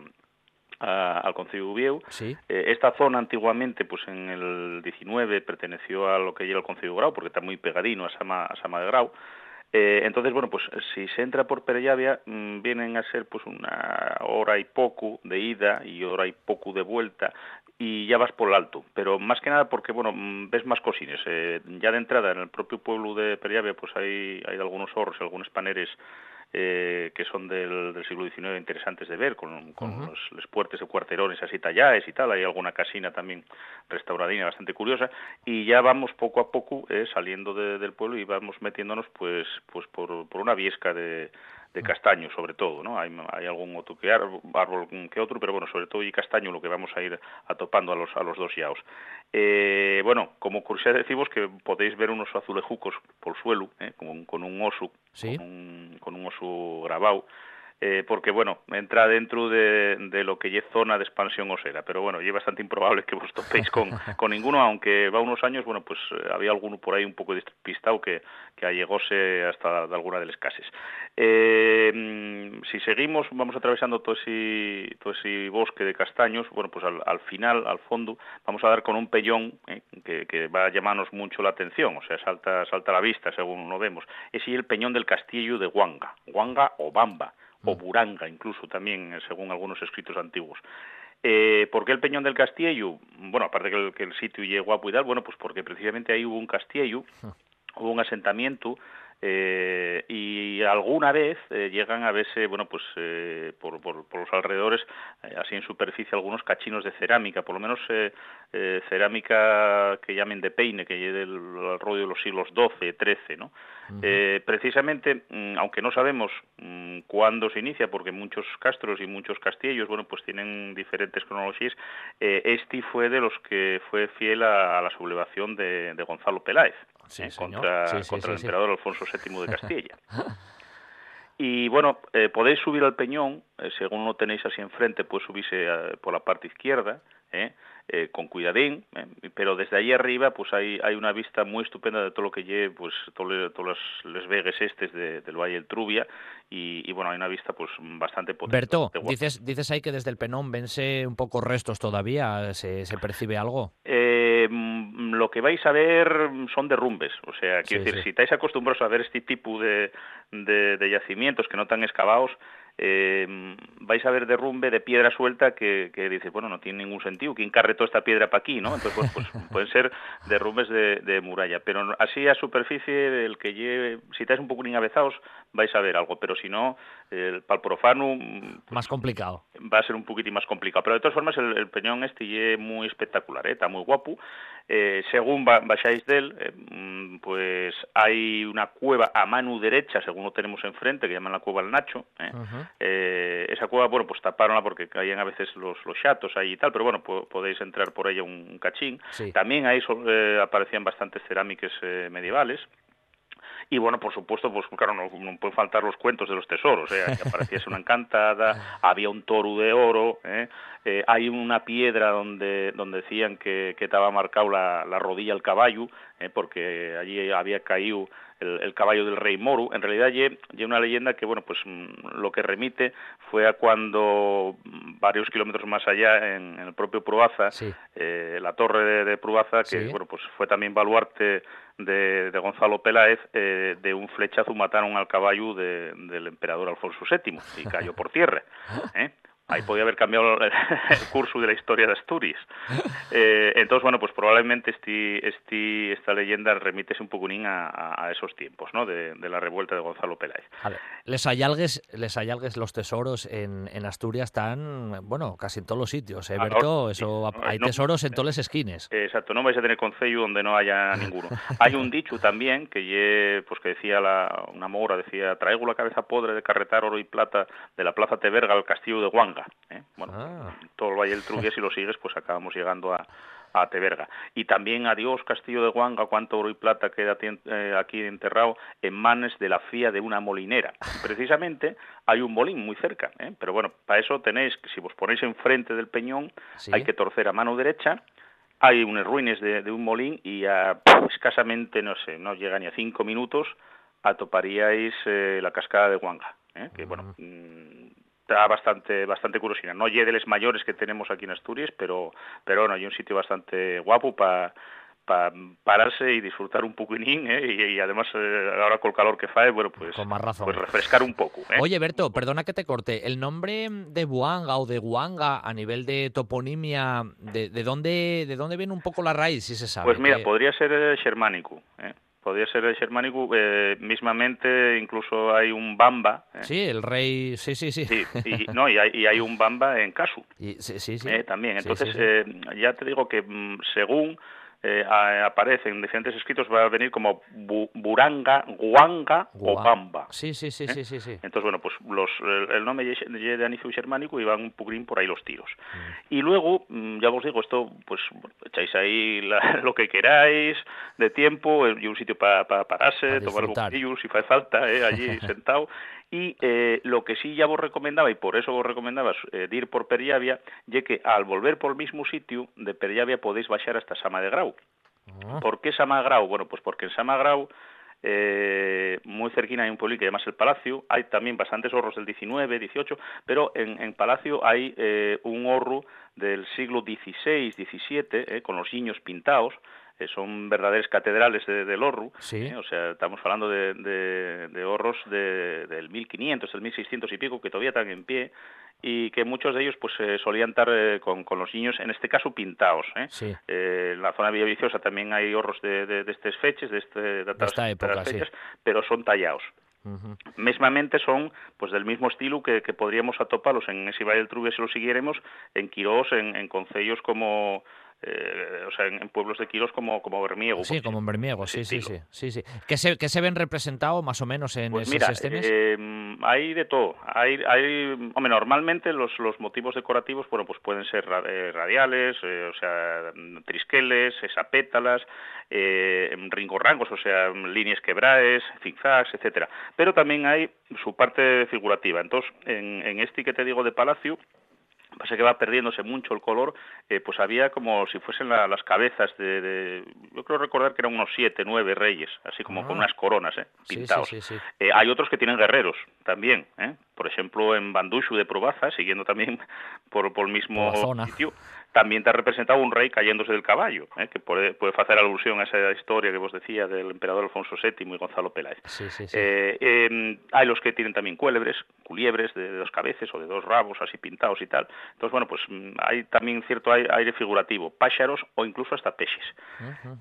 S4: a, al Concello Vieu.
S2: Sí.
S4: Eh, esta zona antiguamente, pues en el 19 perteneció a lo que era el Concello Grau, porque está muy pegadino a Sama, a Sama de Grau. Eh, entonces, bueno, pues si se entra por Perellavia, mmm, vienen a ser pues una hora y poco de ida y hora y poco de vuelta y ya vas por el alto, pero más que nada porque, bueno, ves más cosines. Eh, ya de entrada en el propio pueblo de Perellavia, pues hay, hay algunos horros, algunos paneres eh, que son del, del, siglo XIX interesantes de ver, con, con uh -huh. los, los, puertes de cuarterones así tallaes y tal, hay alguna casina también restauradina bastante curiosa, y ya vamos poco a poco eh, saliendo de, del pueblo y vamos metiéndonos pues pues por, por una viesca de, de castaño sobre todo, ¿no? Hay, hay algún otro que árbol que otro, pero bueno, sobre todo y castaño lo que vamos a ir atopando a los a los dos yaos. Eh, bueno, como curiosidad decimos que podéis ver unos azulejucos por suelo, ¿eh? con, con, un oso,
S2: ¿Sí?
S4: con, un, con un oso grabado, eh, porque bueno, entra dentro de, de, lo que es zona de expansión osera, pero bueno, es bastante improbable que vos topéis con, con ninguno, aunque va unos años, bueno, pues eh, había alguno por ahí un poco despistado que, que allegóse hasta de alguna de las casas. Eh, si seguimos, vamos atravesando todo ese, todo ese bosque de castaños, bueno, pues al, al final, al fondo, vamos a dar con un pellón eh, que, que, va a llamarnos mucho la atención, o sea, salta, salta a la vista según lo vemos. Es el peñón del castillo de Huanga, Huanga o Bamba, o Buranga incluso también, eh, según algunos escritos antiguos. Eh, ¿Por qué el Peñón del Castillo? Bueno, aparte que el, que el sitio llegó y tal, bueno, pues porque precisamente ahí hubo un castillo, hubo un asentamiento eh, y alguna vez eh, llegan a verse, bueno, pues eh, por, por, por, los alrededores, así en superficie, algunos cachinos de cerámica, por lo menos cerámica que llamen de peine, que lleve del rollo de los siglos XII, XIII, ¿no? Uh -huh. precisamente, mm, aunque no sabemos mm, cuándo se inicia, porque muchos castros y muchos castillos, bueno, pues tienen diferentes cronologías, este fue de los que fue fiel a, a la sublevación de, de Gonzalo Peláez
S2: sí,
S4: eh, contra,
S2: sí, sí,
S4: contra el emperador Alfonso VII de Castilla. y bueno, eh, podéis subir al peñón, eh, según lo tenéis así enfrente, pues subirse eh, por la parte izquierda, ¿eh? Con cuidadín, eh, pero desde allí arriba pues hay, hay una vista muy estupenda de todo lo que lleve, pues todos los vegues estes de, del Valle del Trubia y, y, bueno, hay una vista pues bastante potente.
S2: Berto, dices, dices ahí que desde el Penón vense un poco restos todavía, ¿se, se percibe algo?
S4: Eh, lo que vais a ver son derrumbes, o sea, quiero sí, decir, sí. si estáis acostumbrados a ver este tipo de, de, de yacimientos que no están excavados, eh, vais a ver derrumbe de piedra suelta que, que dice, bueno, no tiene ningún sentido, ¿quién carretó esta piedra para aquí? ¿no? Entonces, pues, pues pueden ser derrumbes de, de, muralla, pero así a superficie, el que lleve, si estáis un poco avezados, vais a ver algo, pero si no, el pal profano...
S2: Pues, más complicado.
S4: Va a ser un poquitín más complicado, pero de todas formas el, el peñón este es muy espectacular, ¿eh? está muy guapo, eh, según baixáis del, eh, pues hay una cueva a mano derecha, según lo tenemos enfrente, que llaman la cueva del Nacho. ¿eh? Uh -huh. eh, esa cueva, bueno, pues taparonla porque caían a veces los, los chatos ahí y tal, pero bueno, podéis entrar por ella un, un cachín.
S2: Sí.
S4: También ahí aparecían bastantes cerámicas medievales. Y bueno, por supuesto, pues claro, no, no pueden faltar los cuentos de los tesoros, ¿eh? que apareciese una encantada, había un toro de oro, ¿eh? Eh, hay una piedra donde, donde decían que, que estaba marcado la, la rodilla al caballo, ¿eh? porque allí había caído el, el, caballo del rey Moru. En realidad hay una leyenda que, bueno, pues lo que remite fue a cuando varios kilómetros más allá, en, el propio Pruaza, eh, la torre de, Pruaza, que bueno, pues fue también baluarte de, Gonzalo Peláez, eh, de un flechazo mataron al caballo del emperador Alfonso VII y cayó por tierra. ¿eh? Ahí podía haber cambiado el, curso de la historia de Asturias. Eh, entonces, bueno, pues probablemente este, este, esta leyenda remítese un poco a, a, esos tiempos, ¿no? De, la revuelta de Gonzalo Peláez.
S2: les ayalgues, les ayalgues los tesoros en, en, Asturias están, bueno, casi en todos los sitios, ¿eh, ah, Berto? Hay tesoros en todas las esquinas.
S4: Exacto, no vais a tener concello donde no haya ninguno. hay un dicho también que, pues que decía la, una mora, decía, traigo la cabeza podre de carretar oro y plata de la plaza Teberga al castillo de Huanga ¿eh? Bueno, ah. todo el Valle del Trubia, si lo sigues, pues acabamos llegando a, a Teberga. Y también adiós Castillo de Guanga, cuánto oro y plata queda eh, aquí enterrado en manes de la fía de una molinera. precisamente hay un molín muy cerca, ¿eh? pero bueno, para eso tenéis, si vos ponéis enfrente del peñón, hay que torcer a mano derecha, hay unas ruines de, un molín y a escasamente, no sé, no llega ni a cinco minutos, atoparíais la cascada de Guanga. que bueno, mm, está bastante bastante curiosidad. No de mayores que tenemos aquí en Asturias, pero pero bueno, hay un sitio bastante guapo para para pararse y disfrutar un poquinín, ¿eh? y, además eh, ahora con el calor que fae, bueno, pues,
S2: con más razón.
S4: pues refrescar un poco. ¿eh?
S2: Oye, Berto, perdona que te corte, el nombre de Buanga o de Guanga a nivel de toponimia, ¿de, de dónde de dónde viene un poco la raíz, si se sabe?
S4: Pues mira, podría ser germánico, ¿eh? Podría ser el germánico, eh, mismamente incluso hay un Bamba.
S2: ¿eh? Sí, el rey, sí, sí, sí.
S4: sí y, no, y hay, y hay un Bamba en Casu.
S2: sí, sí, sí.
S4: Eh, también, entonces ya te digo que mm, según eh, aparece en diferentes escritos va a venir como Buranga, Guanga o Bamba.
S2: Sí, sí, sí, sí, sí, sí,
S4: Entonces, bueno, pues los, el, nombre de Anicio germánico y van un poquín por ahí los tiros. Mm. Y luego, mm, ya os digo, esto, pues echáis ahí lo que queráis de tiempo y un sitio para pararse, tomar un poquillo si hace falta, eh, allí sentado. Y eh, lo que sí ya vos recomendaba, y por eso vos recomendabas eh, ir por Periavia, ya que al volver por el mismo sitio de Periavia podéis bajar hasta Sama de Grau. Ah. ¿Por qué Sama de Grau? Bueno, pues porque en Sama de Grau eh, muy cerquina hay un pueblo que llama el Palacio, hay también bastantes horros del 19, 18, pero en, en Palacio hay eh, un horro del siglo XVI, XVII, eh, con los niños pintados, son verdaderos catedrales de, del Orru, ¿eh? o sea, estamos hablando de, de, de horros de, del 1500, del 1600 y pico, que todavía están en pie, y que muchos de ellos pues eh, solían estar eh, con, con, los niños, en este caso pintados. ¿eh? en la zona Villaviciosa también hay horros de, de, estas fechas, de, este, de,
S2: esta época, fechas,
S4: pero son tallados. Mesmamente son pues del mismo estilo que, que podríamos atoparlos en ese Valle del Trubia si lo siguiéramos, en Quirós, en, en concellos como eh, o sea, en, pueblos de Quirós como, como Bermiego.
S2: Sí, como en Bermiego, sí, sí, sí, sí, sí. ¿Qué se, qué se ven representados más o menos en
S4: pues mira, eh, hay de todo. Hay, hay, hombre, normalmente los, los motivos decorativos, bueno, pues pueden ser eh, radiales, eh, o sea, trisqueles, esapétalas, eh, ringorrangos, o sea, líneas quebraes, zigzags, etcétera. Pero también hay su parte figurativa. Entonces, en, en este que te digo de Palacio, pasa que va perdiéndose mucho el color, eh, pues había como si fuesen las cabezas de, yo creo recordar que eran unos siete, nueve reyes, así como con ah. unas coronas, ¿eh? pintados. Eh, hay otros que tienen guerreros también, ¿eh? por ejemplo en Bandushu de Probaza, siguiendo también por, por el mismo sitio, también te ha representado un rey cayéndose del caballo, ¿eh? que puede, puede hacer alusión a esa historia que vos decía del emperador Alfonso VII y Gonzalo Peláez.
S2: Eh,
S4: em, hay los que tienen también cuélebres, culiebres de, dos cabezas o de dos rabos así pintados y tal. Entonces, bueno, pues mm, hay también cierto aire figurativo, pájaros o incluso hasta peces.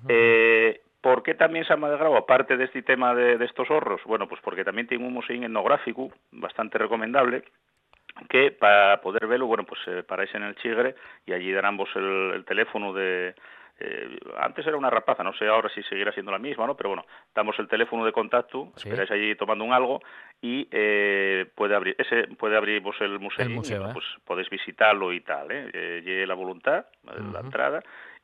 S4: Eh, ¿Por qué también se ha Grau, aparte de este tema de, estos horros? Bueno, pues porque también tiene un museo etnográfico bastante recomendable, que para poder verlo, bueno, pues eh, paráis en el Chigre y allí darán vos el, teléfono de, eh, antes era una rapaza, no sé ahora si seguirá siendo la misma, ¿no? Pero bueno, damos el teléfono de contacto, esperáis allí tomando un algo y eh, puede abrir ese puede abrir vos el museo,
S2: ¿eh?
S4: pues podéis visitarlo y tal, ¿eh? eh la voluntad, la entrada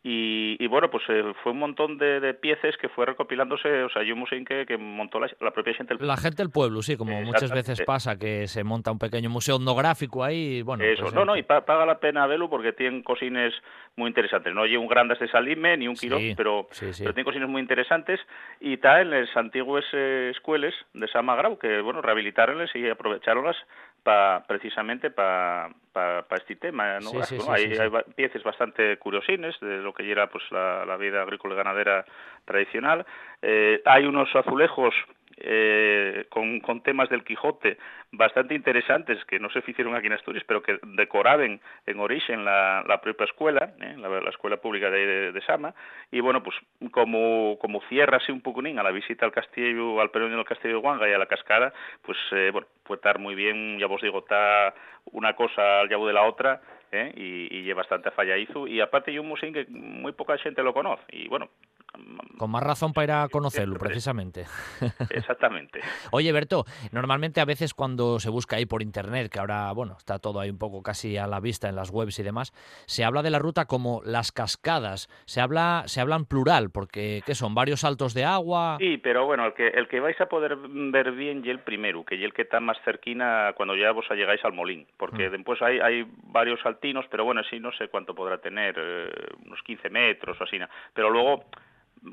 S4: y, bueno, pues eh, fue un montón de, de, piezas que fue recopilándose, o sea, hay un museo que, que montó la, propia gente
S2: del La gente del pueblo, sí, como muchas veces pasa, que se monta un pequeño museo etnográfico ahí, bueno...
S4: Eso,
S2: pues,
S4: no, no, y paga la pena verlo porque tienen cosines muy interesantes. No hay un grandes de Salime ni un Quirós, pero, pero tienen cosines muy interesantes y está en las antiguas eh, escuelas de Samagrau, que, bueno, rehabilitaronles y aprovecharonlas pa, precisamente para pa, pa este tema. ¿no?
S2: Sí, sí, sí,
S4: hay, hay piezas bastante curiosines de lo que era pues la, la vida agrícola y ganadera tradicional. Eh, hay unos azulejos eh, con, con temas del Quijote bastante interesantes que no se hicieron aquí en Asturias, pero que decoraban en origen la, propia escuela, eh, la, la, escuela pública de, de, de, Sama, y bueno, pues como, como cierra así un poconín a la visita al castillo, al perón del castillo de Guanga y a la cascada, pues eh, bueno, puede estar muy bien, ya vos digo, está una cosa al llavo de la otra, eh, y, lleva bastante fallaizo, y aparte hay un museo que muy poca gente lo conoce, y bueno,
S2: con más razón para ir a conocerlo, precisamente.
S4: Exactamente.
S2: Oye, Berto, normalmente a veces cuando se busca ahí por internet, que ahora, bueno, está todo ahí un poco casi a la vista en las webs y demás, se habla de la ruta como las cascadas. Se habla, se habla en plural, porque ¿qué son? ¿Varios saltos de agua?
S4: Sí, pero bueno, el que, el que vais a poder ver bien y el primero, que y el que está más cerquina cuando ya vos llegáis al molín, porque mm. después hay, hay varios saltinos, pero bueno, sí, no sé cuánto podrá tener, eh, unos 15 metros o así, pero luego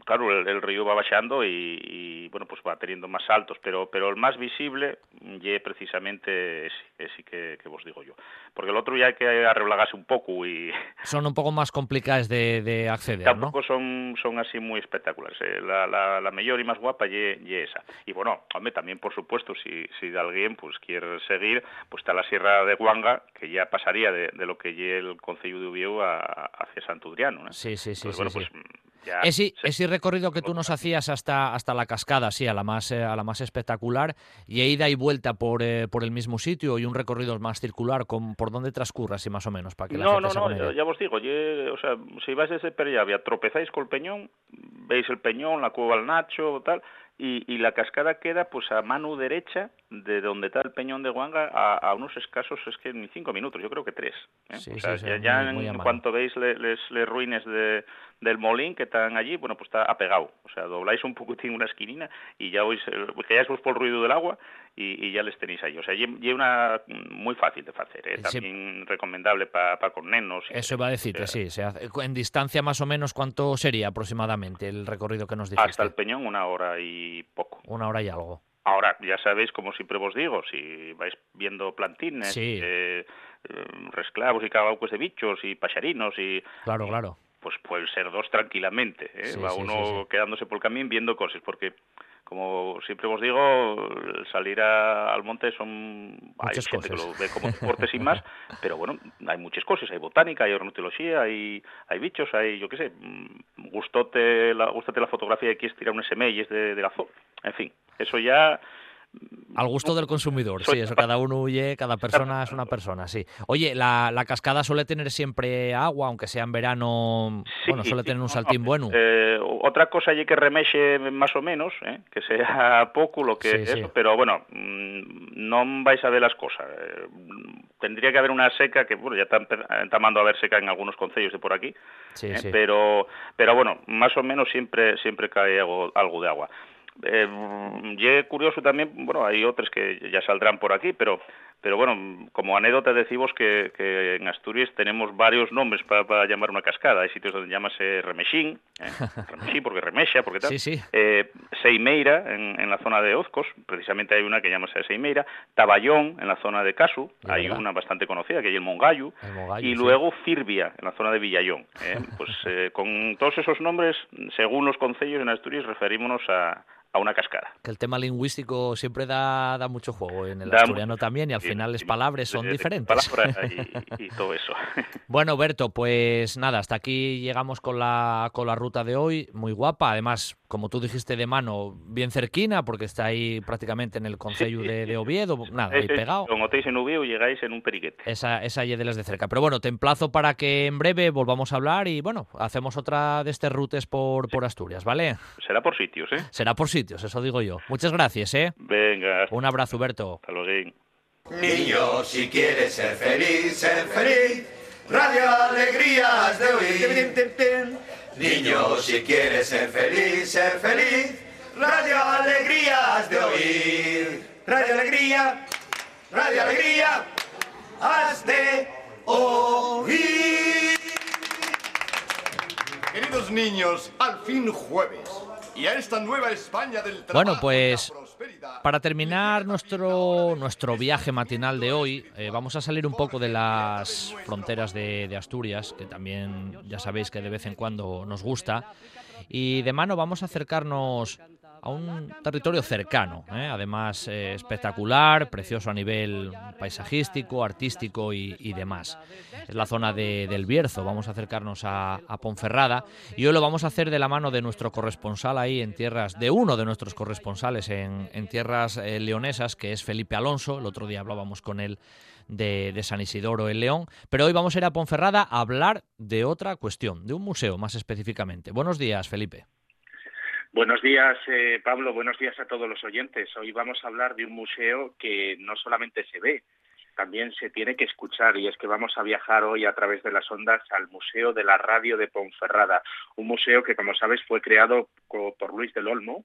S4: claro, el, el, río va bajando y, y, bueno, pues va teniendo más saltos, pero pero el más visible ye precisamente ese, ese que, que vos digo yo. Porque el otro ya hay que arreglarse un poco y...
S2: Son un poco más complicadas de, de acceder,
S4: Tampoco
S2: ¿no?
S4: son, son así muy espectaculares. Eh, la, la, la mejor y más guapa ye, ye esa. Y bueno, hombre, también por supuesto, si, si alguien pues quiere seguir, pues está la Sierra de Guanga, que ya pasaría de, de lo que ye el Concello de Ubieu a, hacia Santudriano, ¿no?
S2: Sí, sí, sí.
S4: Entonces,
S2: sí,
S4: bueno,
S2: sí.
S4: pues ya.
S2: Ese,
S4: se-
S2: ese recorrido que tú nos hacías hasta, hasta la cascada, sí, a la más, eh, a la más espectacular, y ida y vuelta por, eh, por el mismo sitio y un recorrido más circular, con, ¿por dónde transcurre así más o menos? Para que la
S4: No,
S2: gente
S4: no, no, ya, ya vos digo, o sea, si vais desde Perllavia, tropezáis con el peñón, veis el peñón, la cueva del Nacho, tal, y, y la cascada queda pues a mano derecha de donde está el peñón de Guanga a, a unos escasos, es que ni cinco minutos, yo creo que tres. ¿eh?
S2: Sí,
S4: o sea, ya,
S2: muy-
S4: en cuanto veis le- les, les ruines de, del molín que están allí, bueno, pues está apegado. O sea, dobláis un poquitín una esquinina y ya oís, que ya es por el ruido del agua y, y ya les tenéis ahí. O sea, y una muy fácil de hacer, ¿eh?
S2: Sí.
S4: también recomendable para pa con nenos. y-
S2: Eso iba a decirte, sí. Se hace- en distancia más o menos, ¿cuánto sería aproximadamente el recorrido que nos dijiste?
S4: Hasta el peñón una hora y poco.
S2: Una hora y algo.
S4: Ahora, ya sabéis, como siempre vos digo, si vais viendo plantines,
S2: Sí.
S4: eh, eh, resclavos y cabaucos de bichos y paxarinos y
S2: Claro, claro.
S4: pues pueden ser dos tranquilamente. ¿eh?
S2: Sí,
S4: Va uno quedándose por el camino viendo cosas, porque como siempre os digo, salir a- al monte son hay gente que lo ve como deporte sin más, pero bueno, hay muchas cosas, hay botánica, hay ornitología, hay, hay bichos, hay, yo qué sé, mm, gustote la, gustate la fotografía y quieres tirar unas semillas de, de la zoo. En fin, eso ya
S2: Al gusto del consumidor, sí, eso cada uno huye, cada persona es una persona, sí. Oye, la, la cascada suele tener siempre agua, aunque sea en verano,
S4: Sí,
S2: bueno, suele tener un
S4: no,
S2: saltín
S4: no,
S2: bueno.
S4: eh, otra cosa hay que remexe más o menos, eh, que sea poco lo que
S2: Sí,
S4: eso,
S2: sí.
S4: pero bueno, mm, non vais a ver las cosas. Eh, tendría que haber una seca que, bueno, ya está empe- entamando a haber seca en algunos concellos de por aquí,
S2: Sí,
S4: eh,
S2: sí.
S4: pero pero bueno, más o menos siempre siempre cae algo, algo de agua. Eh, y es curioso también, bueno, hay otros que ya saldrán por aquí, pero pero bueno, como anécdota decimos que, que en Asturias tenemos varios nombres para llamar una cascada. Hay sitios donde llámase Remexín, ¿eh? Remexín porque remexa, porque tal.
S2: Sí, sí.
S4: Eh, Seimeira, en, en la zona de Ozcos, precisamente hay una que llámase Seimeira. Taballón, en la zona de Casu, hay
S2: verdad.
S4: una bastante conocida, que es el
S2: Mogallo,
S4: y
S2: sí.
S4: luego Firbia, en la zona de Villallón. ¿eh? Pues eh, con todos esos nombres, según los concellos en Asturias, referímonos a, a una cascada.
S2: Que el tema lingüístico siempre da, da mucho juego en el
S4: Da
S2: asturiano también y al
S4: sí,
S2: final las palabras son
S4: de-
S2: diferentes.
S4: palabra y, y todo eso.
S2: Bueno, Berto, pues nada, hasta aquí llegamos con la, con la ruta de hoy, muy guapa, además, como tú dijiste de mano, bien cerquina, porque está ahí prácticamente en el concello
S4: sí,
S2: de, Oviedo, nada, ahí pegado.
S4: Como estáis en Ubiu, llegáis en un periquete.
S2: Esa, esa de las de cerca. Pero bueno, te emplazo para que en breve volvamos a hablar y bueno, hacemos otra de estas rutes por, por Asturias, ¿vale?
S4: Será por sitios, ¿eh?
S2: Será por sitios, eso digo yo. Muchas gracias, ¿eh?
S4: Venga, hasta
S2: Un abrazo, Berto.
S4: luego.
S5: Niño, si quieres ser feliz, ser feliz. Radio Alegrías de oír. Niño, si quieres ser feliz, ser feliz. Radio Alegrías de oír. Radio Alegría, Radio Alegría, has de oír.
S6: Queridos niños, al fin jueves. Y a esta nueva España del trabajo
S2: Bueno, pues. Para terminar nuestro, nuestro viaje matinal de hoy, eh, vamos a salir un poco de las fronteras de, de Asturias, que también ya sabéis que de vez en cuando nos gusta, y de mano vamos a acercarnos a un territorio cercano, ¿eh? además eh, espectacular, precioso a nivel paisajístico, artístico y, demás. Es la zona del Bierzo, vamos a acercarnos a, Ponferrada y hoy lo vamos a hacer de la mano de nuestro corresponsal ahí en tierras, de uno de nuestros corresponsales en, tierras eh, leonesas, que es Felipe Alonso, el otro día hablábamos con él de, de, San Isidoro en León, pero hoy vamos a ir a Ponferrada a hablar de otra cuestión, de un museo más específicamente. Buenos días, Felipe.
S6: Buenos días, eh, Pablo. Buenos días a todos los oyentes. Hoy vamos a hablar de un museo que no solamente se ve, también se tiene que escuchar y es que vamos a viajar hoy a través de las ondas al Museo de la Radio de Ponferrada, un museo que como sabes fue creado por Luis del Olmo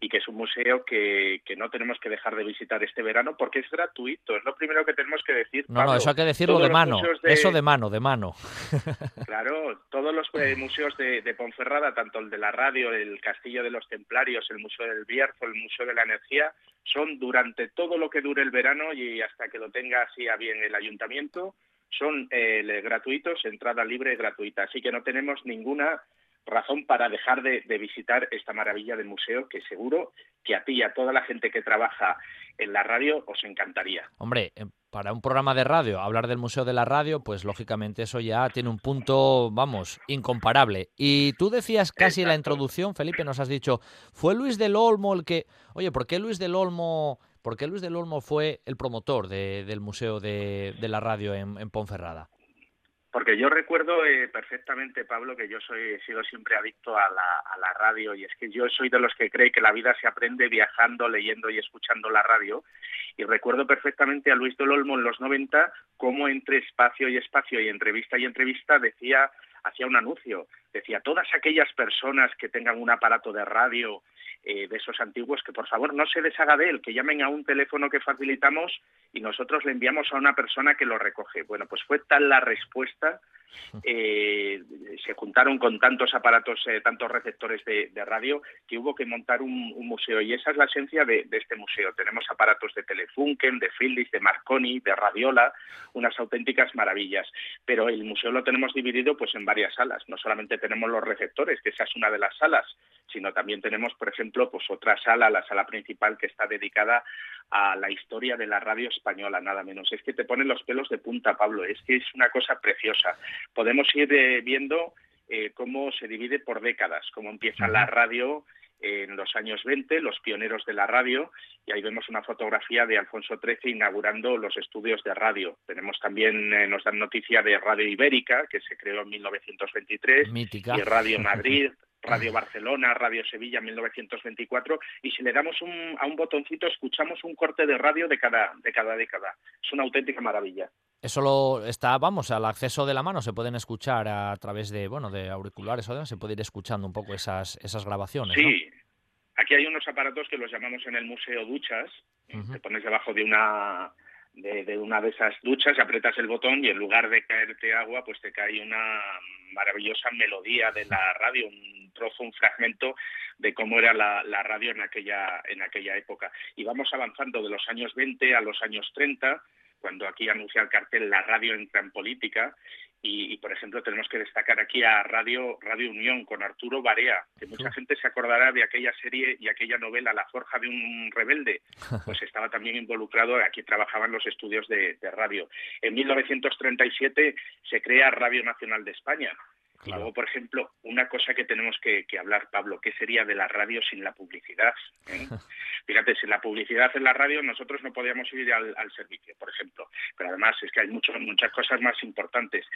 S6: y que es un museo que, que, no tenemos que dejar de visitar este verano porque es gratuito, es lo primero que tenemos que decir.
S2: No, no, eso hay que decirlo de mano, eso de mano, de mano.
S6: Claro, todos los eh, museos de, de, Ponferrada, tanto el de la radio, el Castillo de los Templarios, el Museo del Bierzo, el Museo de la Energía, son durante todo lo que dure el verano y hasta que lo tenga bien el ayuntamiento, son eh, gratuitos, entrada libre y gratuita. Así que no tenemos ninguna razón para dejar de, visitar esta maravilla del museo que seguro que a ti y a toda la gente que trabaja en la radio os encantaría.
S2: Hombre, eh, para un programa de radio, hablar del Museo de la Radio, pues lógicamente eso ya tiene un punto, vamos, incomparable. Y tú decías casi en la introducción, Felipe, nos has dicho, fue Luis del Olmo el que... Oye, ¿por qué Luis del Olmo, por qué Luis del Olmo fue el promotor del Museo de, la Radio en Ponferrada?
S6: Porque yo recuerdo eh, perfectamente, Pablo, que yo soy, he sido siempre adicto a la, a la radio y es que yo soy de los que cree que la vida se aprende viajando, leyendo y escuchando la radio. Y recuerdo perfectamente a Luis del Olmo en los 90 cómo entre espacio y espacio y entrevista y entrevista decía, hacía un anuncio, decía, todas aquellas personas que tengan un aparato de radio eh, de esos antiguos, que por favor no se deshaga de él, que llamen a un teléfono que facilitamos y nosotros le enviamos a una persona que lo recoge. Bueno, pues fue tal la respuesta, eh, se juntaron con tantos aparatos, eh, tantos receptores de, radio, que hubo que montar un, museo y esa es la esencia de, este museo. Tenemos aparatos de Telefunken, de Philips, de Marconi, de Radiola, unas auténticas maravillas. Pero el museo lo tenemos dividido pues en varias salas. No solamente tenemos los receptores, que esa es una de las salas, sino también tenemos, por ejemplo, pues otra sala, la sala principal que está dedicada a la historia de la radio española, nada menos. Es que te ponen los pelos de punta, Pablo, es que es una cosa preciosa. Podemos ir eh, viendo eh, cómo se divide por décadas, cómo empieza la radio en los años 20, los pioneros de la radio, y ahí vemos una fotografía de Alfonso XIII inaugurando los estudios de radio. Tenemos también, eh, nos dan noticia de Radio Ibérica, que se creó en 1923, y Radio Madrid, Radio Barcelona, Radio Sevilla 1924 y si le damos un, a un botoncito escuchamos un corte de radio de cada, de cada década. Es una auténtica maravilla.
S2: Eso lo está, vamos, al acceso de la mano, se pueden escuchar a través de, bueno, de auriculares o demás, se puede ir escuchando un poco esas, esas grabaciones.
S6: Sí, aquí hay unos aparatos que los llamamos en el Museo Duchas, te pones debajo de una de, una de esas duchas, y aprietas el botón y en lugar de caerte agua, pues te cae una maravillosa melodía de la radio, un trozo, un fragmento de cómo era la, la, radio en aquella, en aquella época. Y vamos avanzando de los años 20 a los años 30, cuando aquí anuncia el cartel La radio entra en política, y, por ejemplo, tenemos que destacar aquí a Radio, Radio Unión con Arturo Barea, que mucha gente se acordará de aquella serie y aquella novela La Forja de un Rebelde, pues estaba también involucrado, aquí trabajaban los estudios de, de radio. En 1937 se crea Radio Nacional de España, luego, por ejemplo, una cosa que tenemos que, hablar, Pablo, ¿qué sería de la radio sin la publicidad? ¿Eh? Fíjate, sin la publicidad en la radio nosotros no podíamos ir al, servicio, por ejemplo. Pero además es que hay mucho, muchas cosas más importantes.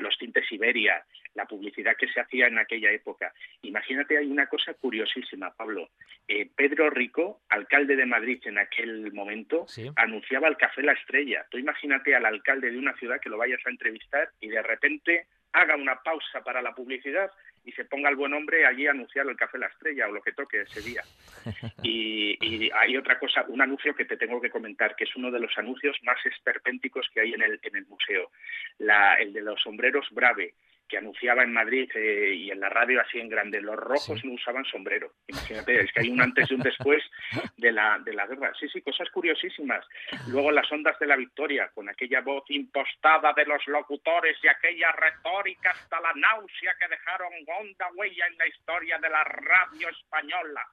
S6: los tintes Iberia, la publicidad que se hacía en aquella época. Imagínate, hay una cosa curiosísima, Pablo. Eh, Pedro Rico, alcalde de Madrid en aquel momento, anunciaba el Café La Estrella. Tú imagínate al alcalde de una ciudad que lo vayas a entrevistar y de repente haga una pausa para la publicidad y se ponga el buen hombre allí a anunciar el café La Estrella o lo que toque ese día. Y, hay otra cosa, un anuncio que te tengo que comentar, que es uno de los anuncios más esperpénticos que hay en el, en el museo, la, el de los sombreros Brave, que anunciaba en Madrid eh, y en la radio así en grande, los rojos no usaban sombrero. Imagínate, es que hay un antes y un después de la, de la guerra. Sí, sí, cosas curiosísimas. Luego las ondas de la victoria, con aquella voz impostada de los locutores y aquella retórica hasta la náusea que dejaron honda huella en la historia de la radio española.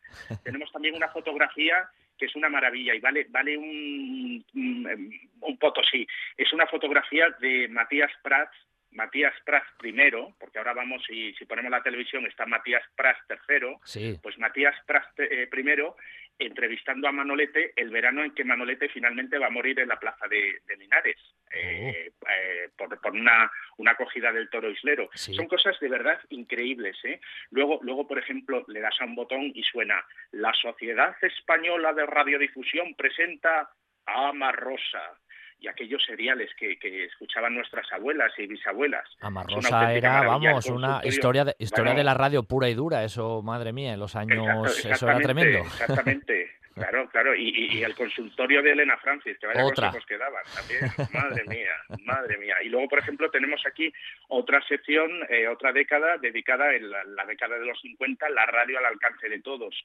S6: Tenemos también una fotografía que es una maravilla y vale, vale un, un, un potosí. Es una fotografía de Matías Prats Matías Prats primero, porque ahora vamos, y si ponemos la televisión está Matías Prats tercero, pues Matías Prats eh, primero entrevistando a Manolete el verano en que Manolete finalmente va a morir en la plaza de, Linares eh, oh. eh, por, por una, una, acogida del toro islero. Son cosas de verdad increíbles. ¿eh? Luego, luego, por ejemplo, le das a un botón y suena La Sociedad Española de Radiodifusión presenta a Ama Rosa y aquellos seriales que, que, escuchaban nuestras abuelas y bisabuelas.
S2: Amarrosa era, vamos, una historia de, historia de la radio pura y dura, eso, madre mía, en los años, eso era tremendo.
S6: Exactamente. Claro, claro, y, el consultorio de Elena Francis, que vaya otra. consejos que daban también. Madre mía, madre mía. Y luego, por ejemplo, tenemos aquí otra sección, eh, otra década dedicada en la, década de los 50, la radio al alcance de todos,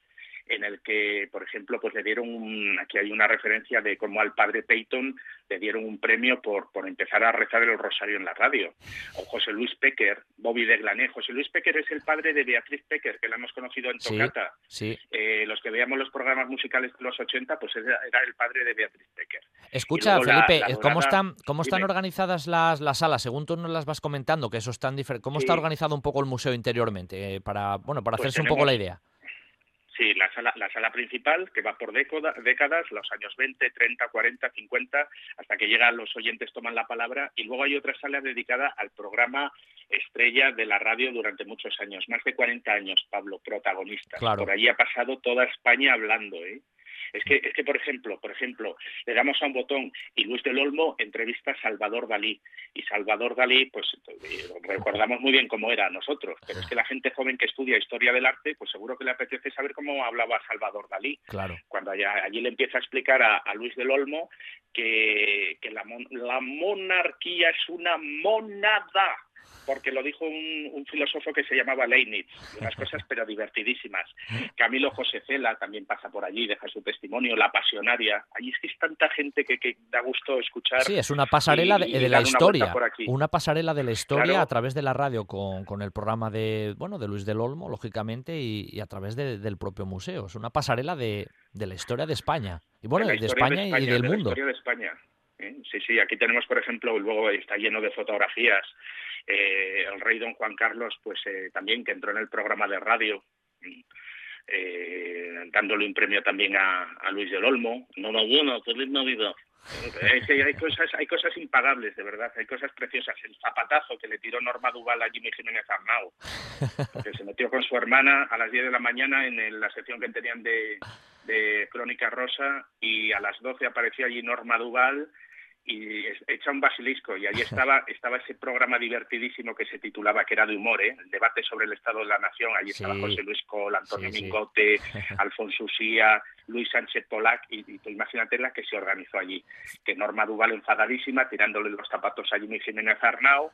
S6: en el que, por ejemplo, pues le dieron, aquí hay una referencia de cómo al padre Peyton le dieron un premio por, por empezar a rezar el rosario en la radio. O José Luis Pecker, Bobby de Glané. José Luis Pecker es el padre de Beatriz Pecker, que la hemos conocido en Tocata.
S2: Sí,
S6: eh, los que veíamos los programas musicales de los 80, pues era, el padre de Beatriz Pecker.
S2: Escucha, Felipe, ¿cómo están, cómo están organizadas las, las salas? Según tú nos las vas comentando, que eso están diferentes. ¿Cómo está organizado un poco el museo interiormente? Eh, para, bueno, para pues hacerse un poco la idea.
S6: Sí, la sala, la sala principal, que va por décadas, los años 20, 30, 40, 50, hasta que llegan los oyentes, toman la palabra, y luego hay otra sala dedicada al programa estrella de la radio durante muchos años, más de 40 años, Pablo, protagonista. Por allí ha pasado toda España hablando, ¿eh? Es que, es que, por ejemplo, por ejemplo, le damos a un botón y Luis del Olmo entrevista a Salvador Dalí. Y Salvador Dalí, pues eh, recordamos muy bien cómo era nosotros, pero es que la gente joven que estudia historia del arte, pues seguro que le apetece saber cómo hablaba Salvador Dalí.
S2: Claro.
S6: Cuando allá, allí le empieza a explicar a, Luis del Olmo que, que la, la monarquía es una monada porque lo dijo un, filósofo que se llamaba Leibniz, unas cosas pero divertidísimas. Camilo José Cela también pasa por allí, deja su testimonio, La Pasionaria. Allí es que es tanta gente que, da gusto escuchar.
S2: Sí, es una pasarela de, la historia, una, pasarela de la historia a través de la radio con, el programa de, bueno, de Luis del Olmo, lógicamente, y, a través del propio museo. Es una pasarela de, la historia de España. Y bueno, de, España, y del mundo.
S6: de España. ¿eh? Sí, sí, aquí tenemos, por ejemplo, luego está lleno de fotografías eh, el rey don Juan Carlos, pues eh, también que entró en el programa de radio, eh, dándole un premio también a, Luis del Olmo. No, no, bueno, feliz Navidad. hay cosas, hay cosas impagables, de verdad, hay cosas preciosas. El zapatazo que le tiró Norma Duval a Jimmy Jiménez Arnau, que se metió con su hermana a las 10 de la mañana en la sección que tenían de, de Crónica Rosa y a las 12 apareció allí Norma Duval y echa un basilisco. Y allí estaba estaba ese programa divertidísimo que se titulaba que era de humor ¿eh? el debate sobre el estado de la nación. Allí estaba José Luis Col Antonio Mingote Alfonso Usía Luis Sánchez Polac y, y imagínate la que se organizó allí que Norma Duval enfadadísima tirándole los zapatos a Jimmy Jiménez Arnau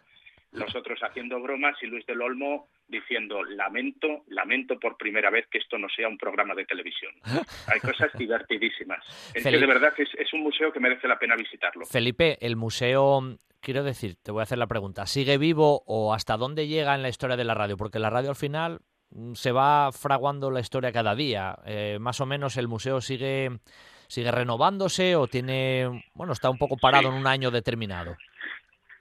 S6: nosotros haciendo bromas y Luis del Olmo diciendo lamento, lamento por primera vez que esto no sea un programa de televisión. Hay cosas divertidísimas. Es que de verdad es, es un museo que merece la pena visitarlo.
S2: Felipe, el museo quiero decir, te voy a hacer la pregunta, ¿sigue vivo o hasta dónde llega en la historia de la radio? Porque la radio al final mm, se va fraguando la historia cada día. Eh, más o menos el museo sigue, sigue renovándose o tiene, bueno, está un poco parado en un año determinado.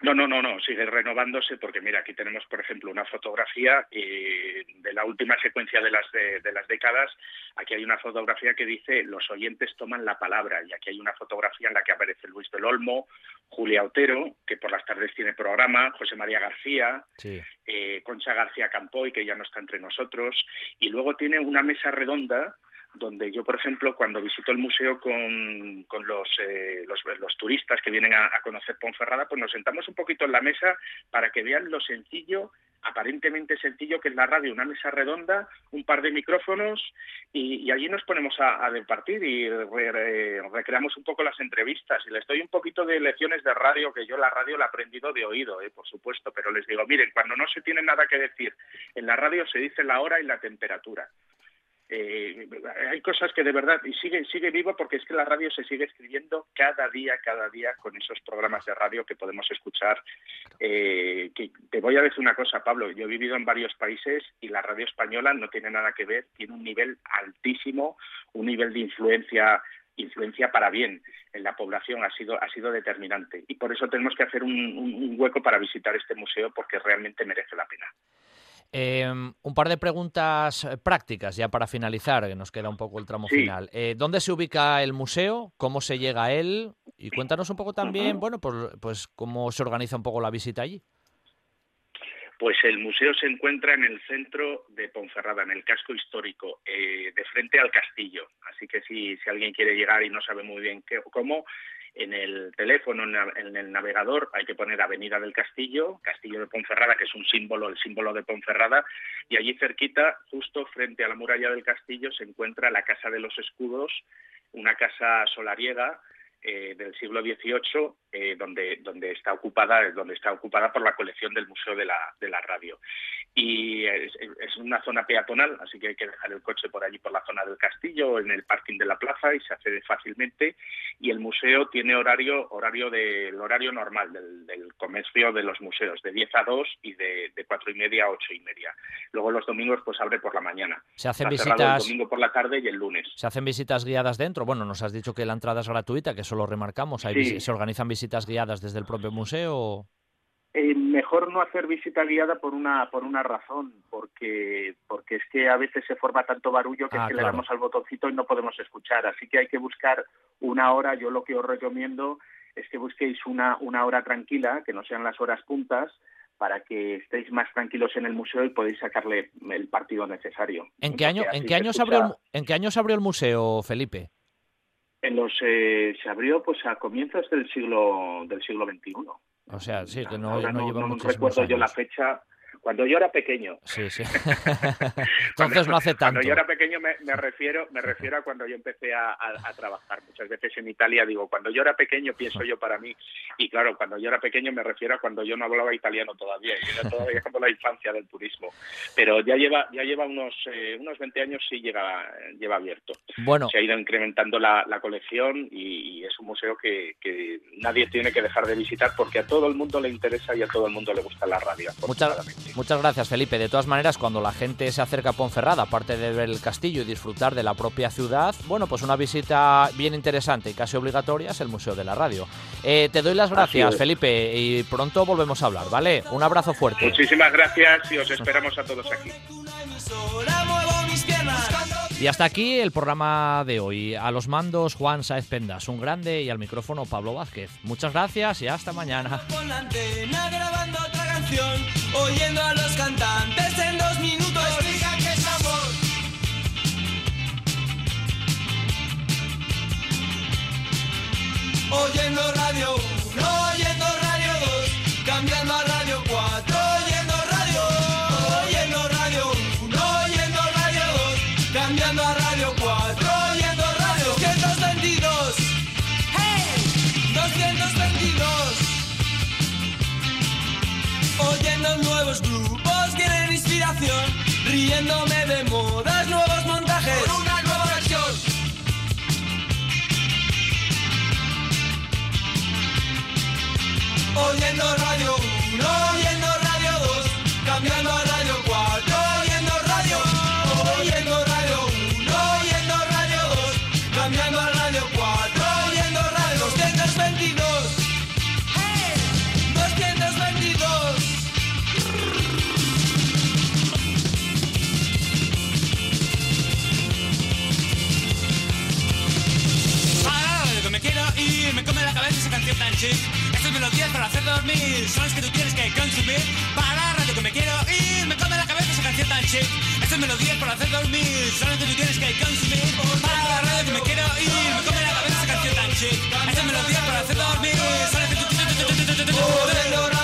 S6: No, no, no, no, sigue renovándose porque mira, aquí tenemos, por ejemplo, una fotografía de la última secuencia de las, de, las décadas. Aquí hay una fotografía que dice los oyentes toman la palabra y aquí hay una fotografía en la que aparece Luis del Olmo, Julia Otero, que por las tardes tiene programa, José María García, eh, Concha García Campoy, que ya no está entre nosotros, y luego tiene una mesa redonda donde yo, por ejemplo, cuando visito el museo con, con los, eh, los, turistas que vienen a, conocer Ponferrada, pues nos sentamos un poquito en la mesa para que vean lo sencillo aparentemente sencillo que es la radio, una mesa redonda, un par de micrófonos y, allí nos ponemos a, departir y recreamos un poco las entrevistas y les doy un poquito de lecciones de radio, que yo la radio la he aprendido de oído, eh, por supuesto, pero les digo, miren, cuando no se tiene nada que decir en la radio se dice la hora y la temperatura. Eh, hay cosas que de verdad, y sigue, vivo porque es que la radio se sigue escribiendo cada día, cada día con esos programas de radio que podemos escuchar. Eh, te voy a decir una cosa, Pablo, yo he vivido en varios países y la radio española no tiene nada que ver, tiene un nivel altísimo, un nivel de influencia influencia para bien en la población ha sido ha sido determinante y por eso tenemos que hacer un hueco para visitar este museo porque realmente merece la pena.
S2: Em, un par de preguntas eh, prácticas ya para finalizar, que nos queda un poco el tramo final. Eh, ¿Dónde se ubica el museo? ¿Cómo se llega a él? Y cuéntanos un poco también, bueno, pues, pues cómo se organiza un poco la visita allí.
S6: Pues el museo se encuentra en el centro de Ponferrada, en el casco histórico, eh, de frente al castillo. Así que si, si alguien quiere llegar y no sabe muy bien qué, cómo, en el teléfono, en el navegador, hay que poner Avenida del Castillo, Castillo de Ponferrada, que es un símbolo, el símbolo de Ponferrada, y allí cerquita, justo frente a la muralla del castillo, se encuentra la Casa de los Escudos, una casa solariega eh, del siglo XVIII, eh, donde, donde, está ocupada, donde está ocupada por la colección del Museo de la, de la Radio. Y es, una zona peatonal, así que hay que dejar el coche por allí, por la zona del castillo, en el parking de la plaza, y se accede fácilmente. Y el museo tiene horario, horario del horario normal del, del, comercio de los museos, de 10 a 2 y de, de 4 y media a 8 y media. Luego los domingos pues abre por la mañana.
S2: Se hacen visitas...
S6: El domingo por la tarde y el lunes.
S2: Se hacen visitas guiadas dentro. Bueno, nos has dicho que la entrada es gratuita, que lo remarcamos. ¿Se organizan visitas guiadas desde el propio museo?
S6: Eh, mejor no hacer visita guiada por una por una razón, porque porque es que a veces se forma tanto barullo que, es ah, le damos al botoncito y no podemos escuchar. Así que hay que buscar una hora. Yo lo que os recomiendo es que busquéis una, una hora tranquila, que no sean las horas puntas, para que estéis más tranquilos en el museo y podéis sacarle el partido necesario.
S2: ¿En qué año, ¿en qué año se abrió en qué año se abrió el museo, Felipe?
S6: En los eh, se abrió pues a comienzos del siglo del siglo XXI.
S2: O sea, sí, que no, no,
S6: no, no recuerdo yo la fecha, cuando yo era pequeño.
S2: Sí, sí. Entonces no hace tanto.
S6: Cuando yo era pequeño me, refiero me refiero a cuando yo empecé a, trabajar. Muchas veces en Italia digo, cuando yo era pequeño pienso yo para mí. Y claro, cuando yo era pequeño me refiero a cuando yo no hablaba italiano todavía. Y era todavía como la infancia del turismo. Pero ya lleva ya lleva unos eh, unos 20 años sí lleva, lleva abierto.
S2: Bueno.
S6: Se ha ido incrementando la, colección y, es un museo que, nadie tiene que dejar de visitar porque a todo el mundo le interesa y a todo el mundo le gusta la radio.
S2: Muchas Muchas gracias, Felipe. De todas maneras, cuando la gente se acerca a Ponferrada, aparte de ver el castillo y disfrutar de la propia ciudad, bueno, pues una visita bien interesante y casi obligatoria es el Museo de la Radio. Eh, te doy las gracias, Felipe, y pronto volvemos a hablar, ¿vale? Un abrazo fuerte.
S6: Muchísimas gracias y os esperamos a todos aquí.
S2: Y hasta aquí el programa de hoy. A los mandos Juan Saez Pendas, un grande, y al micrófono Pablo Vázquez. Muchas gracias y hasta mañana oyendo a los cantantes en dos minutos. Explica que es amor. Oyendo radio 1, oyendo radio 2, cambiando a radio inspiración, riéndome de modas, nuevos montajes. Con una nueva versión. Oyendo Radio 1, que tan. Estas melodías para hacer dormir son las que tú tienes que consumir. Para la radio que me quiero ir, me come la cabeza esa canción tan chic. Estas melodías para hacer dormir son las que tú tienes que consumir. Para la radio que me quiero ir, me come la cabeza esa canción tan chic. Estas melodías para hacer dormir son las que tú tienes que consumir.